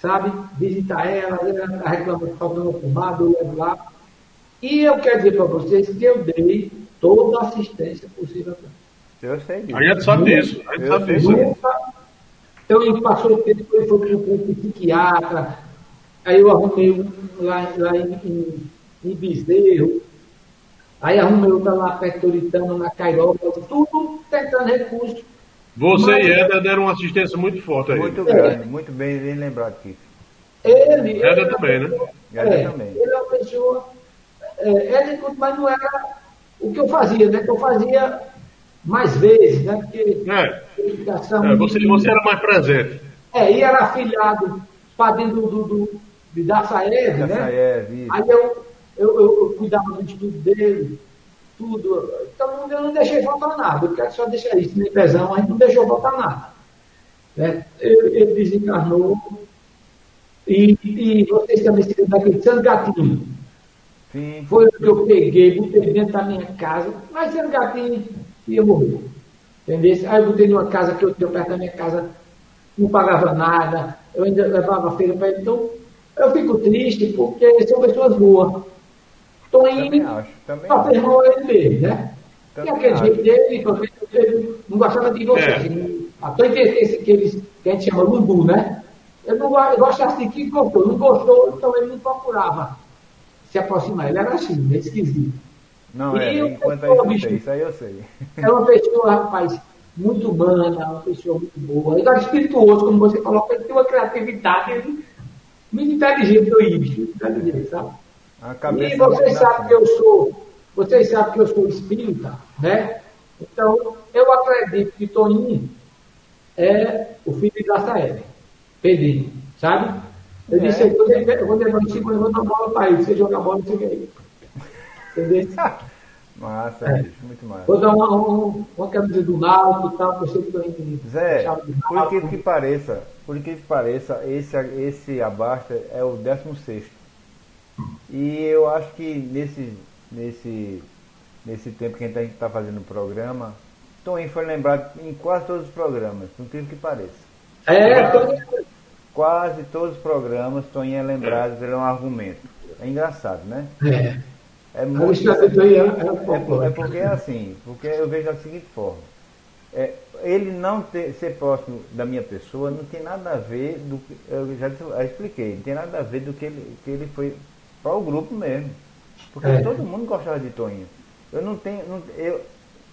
sabe? Visitar ela, ela está reclamando faltando fumado, eu levo lá. E eu quero dizer para vocês que eu dei toda a assistência possível para. Eu sei disso. A gente sabe disso. A gente sabe disso. Então ele passou o tempo, ele foi para um psiquiatra, aí eu arrumei um lá, lá em, em, em Bezerro, aí arrumei outra lá perto de Toritano, na Cairoba, tudo tentando recurso. Você Mas- e Eder deram uma assistência muito forte aí. Muito grande, muito bem, bem lembrado, Kiko. Ele. Ela ele também, né? Ela é, também. Ele é uma pessoa. É, ele, mas não era o que eu fazia, né? Que eu fazia mais vezes, né? Porque É, educação. é, você, você era mais presente. É, e era afilhado, padrinho do, do, do, de Daçaev, Da né? Saev. Aí eu, eu, eu, eu cuidava do estudo dele, tudo. Então eu não deixei faltar nada. Eu quero só deixar isso, nem pesão, a gente não deixou faltar nada. Né? Ele, ele desencarnou. E, e vocês também se lembram daquele Santo Gatinho. Sim. Foi o que eu peguei, botei dentro da minha casa, mas Santo Gatinho ia morrer. Entendeu? Aí eu botei numa casa que eu tenho perto da minha casa, não pagava nada, eu ainda levava a feira para ele. Então, eu fico triste porque são pessoas boas. Também Toninho acho, também só acho. fez mal a ele mesmo, né? E Também aquele acho. jeito dele, porque ele não gostava de você. É. Assim, a tua esse que, eles, que a gente chama Lundu, né? Ele não go- gostasse de que gostou, não gostou, então ele não procurava se aproximar. Ele era assim, meio esquisito. Não, é, E o enquanto bicho? sei, isso aí eu sei. É uma pessoa, rapaz, muito humana, uma pessoa muito boa. Ele era espirituoso, como você falou, ele tem uma criatividade muito inteligente, muito inteligente, sabe? A E vocês não sabem que eu sou, vocês sabem que eu sou espírita, né? Então, eu acredito que Toninho é o filho de Laçael, Pedrinho, sabe? Eu É. disse, eu vou levar- eu no segundo, eu vou dar bola para ele, você joga bola, você ganha. Entendeu? *laughs* Massa, É. bicho, muito massa. Vou dar uma, uma, uma camisa do Náutico e tal, que sei que Toninho Zé, por incrível que pareça, por incrível que pareça, esse, esse Abasta é o 16 E eu acho que nesse, nesse, nesse tempo que a gente está fazendo o programa, Toninho foi lembrado em quase todos os programas, por incrível que pareça. É, Toninho, Quase todos os programas, Toninho é lembrado, ele é um argumento. É engraçado, né? é. É muito é o É, por- é porque é assim, porque eu vejo da seguinte forma. É, ele não ter, ser próximo da minha pessoa não tem nada a ver do que. Eu já, expliquei, não tem nada a ver do que ele, que ele foi para o grupo mesmo. Porque É. todo mundo gostava de Toninho. Eu não tenho. Não, eu,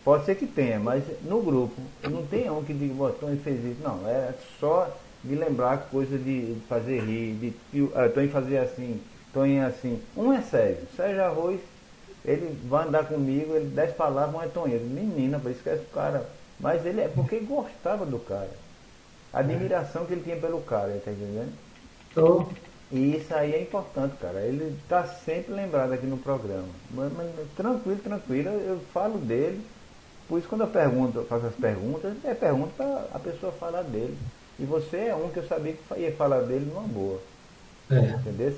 pode ser que tenha, mas no grupo, eu não tenho um que diga, "Ó, Toninho fez isso. Não, é só de lembrar coisa de fazer rir, de ah, Toninho fazia assim, Toninho assim. Um é Sérgio. Sérgio Arroz Ele vai andar comigo, ele dez palavras, mas Tonho, menina, esquece o cara. Mas ele é porque gostava do cara. A admiração que ele tinha pelo cara, tá entendendo? Tô. E isso aí é importante, cara. Ele está sempre lembrado aqui no programa. Mas, mas, tranquilo, tranquilo, eu falo dele. Por isso quando eu pergunto, eu faço as perguntas, é pergunta para a pessoa falar dele. E você é um que eu sabia que ia falar dele numa boa. É. Entendeu?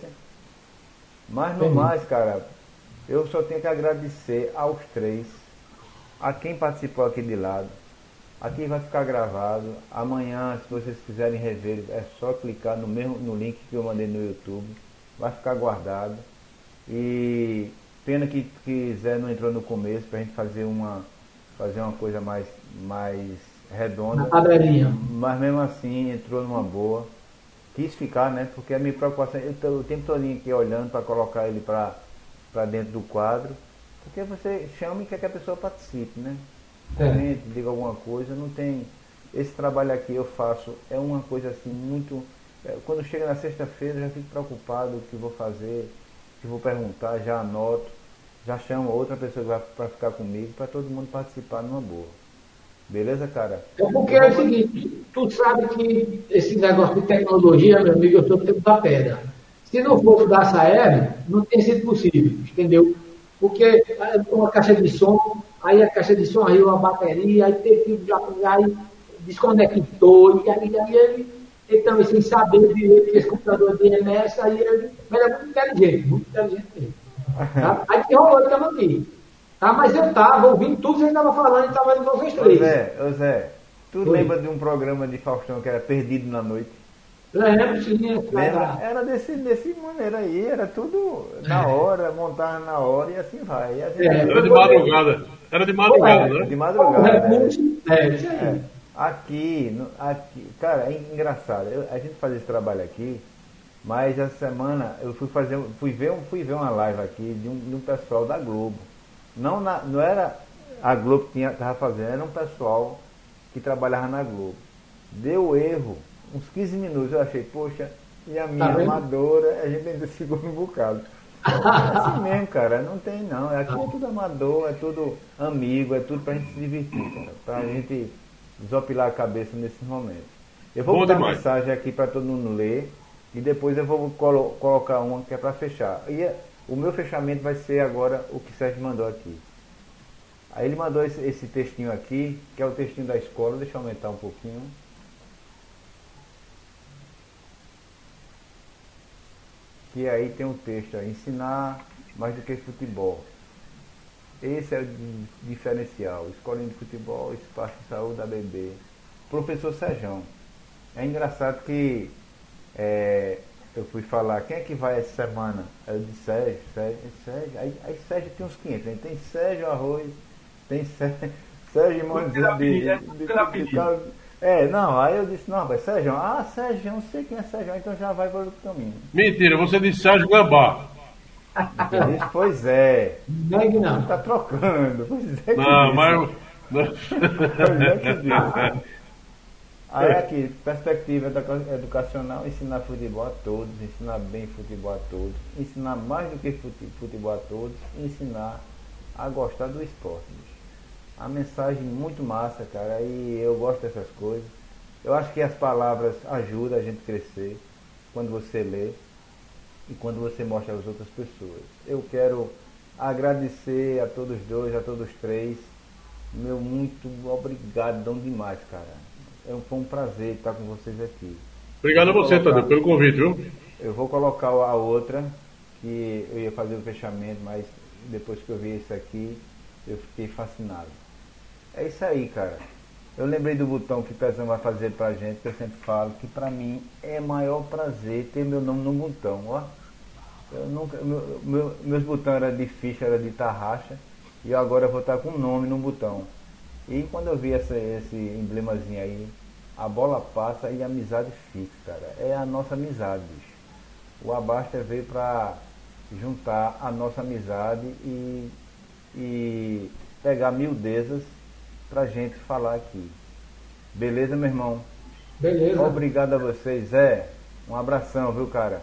Mas no mais, cara, eu só tenho que agradecer aos três, a quem participou aqui de lado. Aqui vai ficar gravado. Amanhã, se vocês quiserem rever, é só clicar no mesmo no link que eu mandei no YouTube. Vai ficar guardado. E pena que, que Zé não entrou no começo pra gente fazer uma fazer uma coisa mais mais redonda. Na tabelinha. Mas mesmo assim entrou numa boa. Quis ficar, né? Porque a minha preocupação, eu estou o tempo todinho aqui olhando para colocar ele para dentro do quadro. Porque você chama e quer que a pessoa participe, né? É. Comente, diga alguma coisa, não tem. Esse trabalho aqui eu faço, é uma coisa assim muito. é, Quando chega na sexta-feira eu já fico preocupado o que vou fazer, o que vou perguntar, já anoto, já chamo outra pessoa para ficar comigo, para todo mundo participar numa boa. Beleza, cara? É porque é o seguinte, tu sabe que esse negócio de tecnologia, meu amigo, eu sou do tempo da pedra. Se não fosse da Saeb, não tem sido possível, entendeu? Porque uma caixa de som, aí a caixa de som arriou a bateria, aí teve que aí desconectou, e aí, aí ele, também sem saber direito que esse computador de MS, aí ele, mas é muito inteligente, muito inteligente mesmo. Tá? Aí que rolou, estamos aqui. Tá? Mas eu estava ouvindo tudo que você estava falando e estava de vocês Ô três. Zé, ô Zé, tu Oi. lembra de um programa de Faustão que era Perdido na Noite? Lembro, sim, é Lembra? verdade. Era desse, desse maneira aí, era tudo na hora, montava na hora e assim vai. E assim É. Era de madrugada. Era de madrugada, De né? O madrugada. né? é. É. Aqui, aqui, cara, é engraçado. Eu- a gente faz esse trabalho aqui, mas essa semana eu fui fazer, fui ver, fui ver uma live aqui de um, de um pessoal da Globo. Não, na- não era a Globo que tinha, tava fazendo, era um pessoal que trabalhava na Globo. Deu erro, uns 15 minutos, eu achei, poxa, e a minha vendo? amadora, a gente ainda *laughs* segura um bocado. É assim mesmo, cara, não tem não. Aqui é tudo amador, é tudo amigo, é tudo pra gente se divertir, cara. Pra gente desopilar a cabeça nesses momentos. Eu vou Bom botar demais. mensagem aqui pra todo mundo ler e depois eu vou colo- colocar uma que é pra fechar. E é- o meu fechamento vai ser agora o que o Sérgio mandou aqui. Aí ele mandou esse, esse textinho aqui, que é o textinho da escola, deixa eu aumentar um pouquinho. Que aí tem um texto aí, ensinar mais do que futebol. Esse é o di- diferencial. Escolinha de futebol, espaço de saúde da bebê. Professor Sejão. É engraçado que é, eu fui falar, quem é que vai essa semana? Eu disse Sérgio, Sérgio, Sérgio. Aí, aí Sérgio tem uns 500, né? tem Sérgio Arroz, tem Sérgio, *laughs* Sérgio Irmão de, de, É, de, pela de, pedida. É, não, aí eu disse, não, mas Sérgio, ah, Sérgio, não sei quem é Sérgio, então já vai para outro caminho. Mentira, você disse Sérgio Gambá. Eu disse, pois é, Negue não. tá trocando, pois é. que Não, mas. Pois é que disse. Aí aqui, perspectiva educa- educacional, ensinar futebol a todos, ensinar bem futebol a todos, ensinar mais do que fute- futebol a todos, ensinar a gostar do esporte. A mensagem muito massa, cara, e eu gosto dessas coisas. Eu acho que as palavras ajudam a gente a crescer quando você lê e quando você mostra às outras pessoas. Eu quero agradecer a todos dois, a todos três. Meu muito obrigadão demais, cara. É um, foi um prazer estar com vocês aqui. Obrigado a você, Tadeu, pelo convite, viu? Eu vou colocar a outra, que eu ia fazer o fechamento, mas depois que eu vi isso aqui, eu fiquei fascinado. É isso aí, cara. Eu lembrei do botão que o Pezão vai fazer pra gente, que eu sempre falo, que pra mim é maior prazer ter meu nome no botão, ó. Eu nunca, meu, meu- meus botões eram de ficha, era de tarraxa, e agora vou estar com o nome no botão. E quando eu vi essa, esse emblemazinho aí, a bola passa e a amizade fica, cara. É a nossa amizade, bicho. O Abasta veio para juntar a nossa amizade e, e pegar miudezas pra gente falar aqui. Beleza, meu irmão? Beleza. Obrigado a vocês, Zé. Um abração, viu, cara?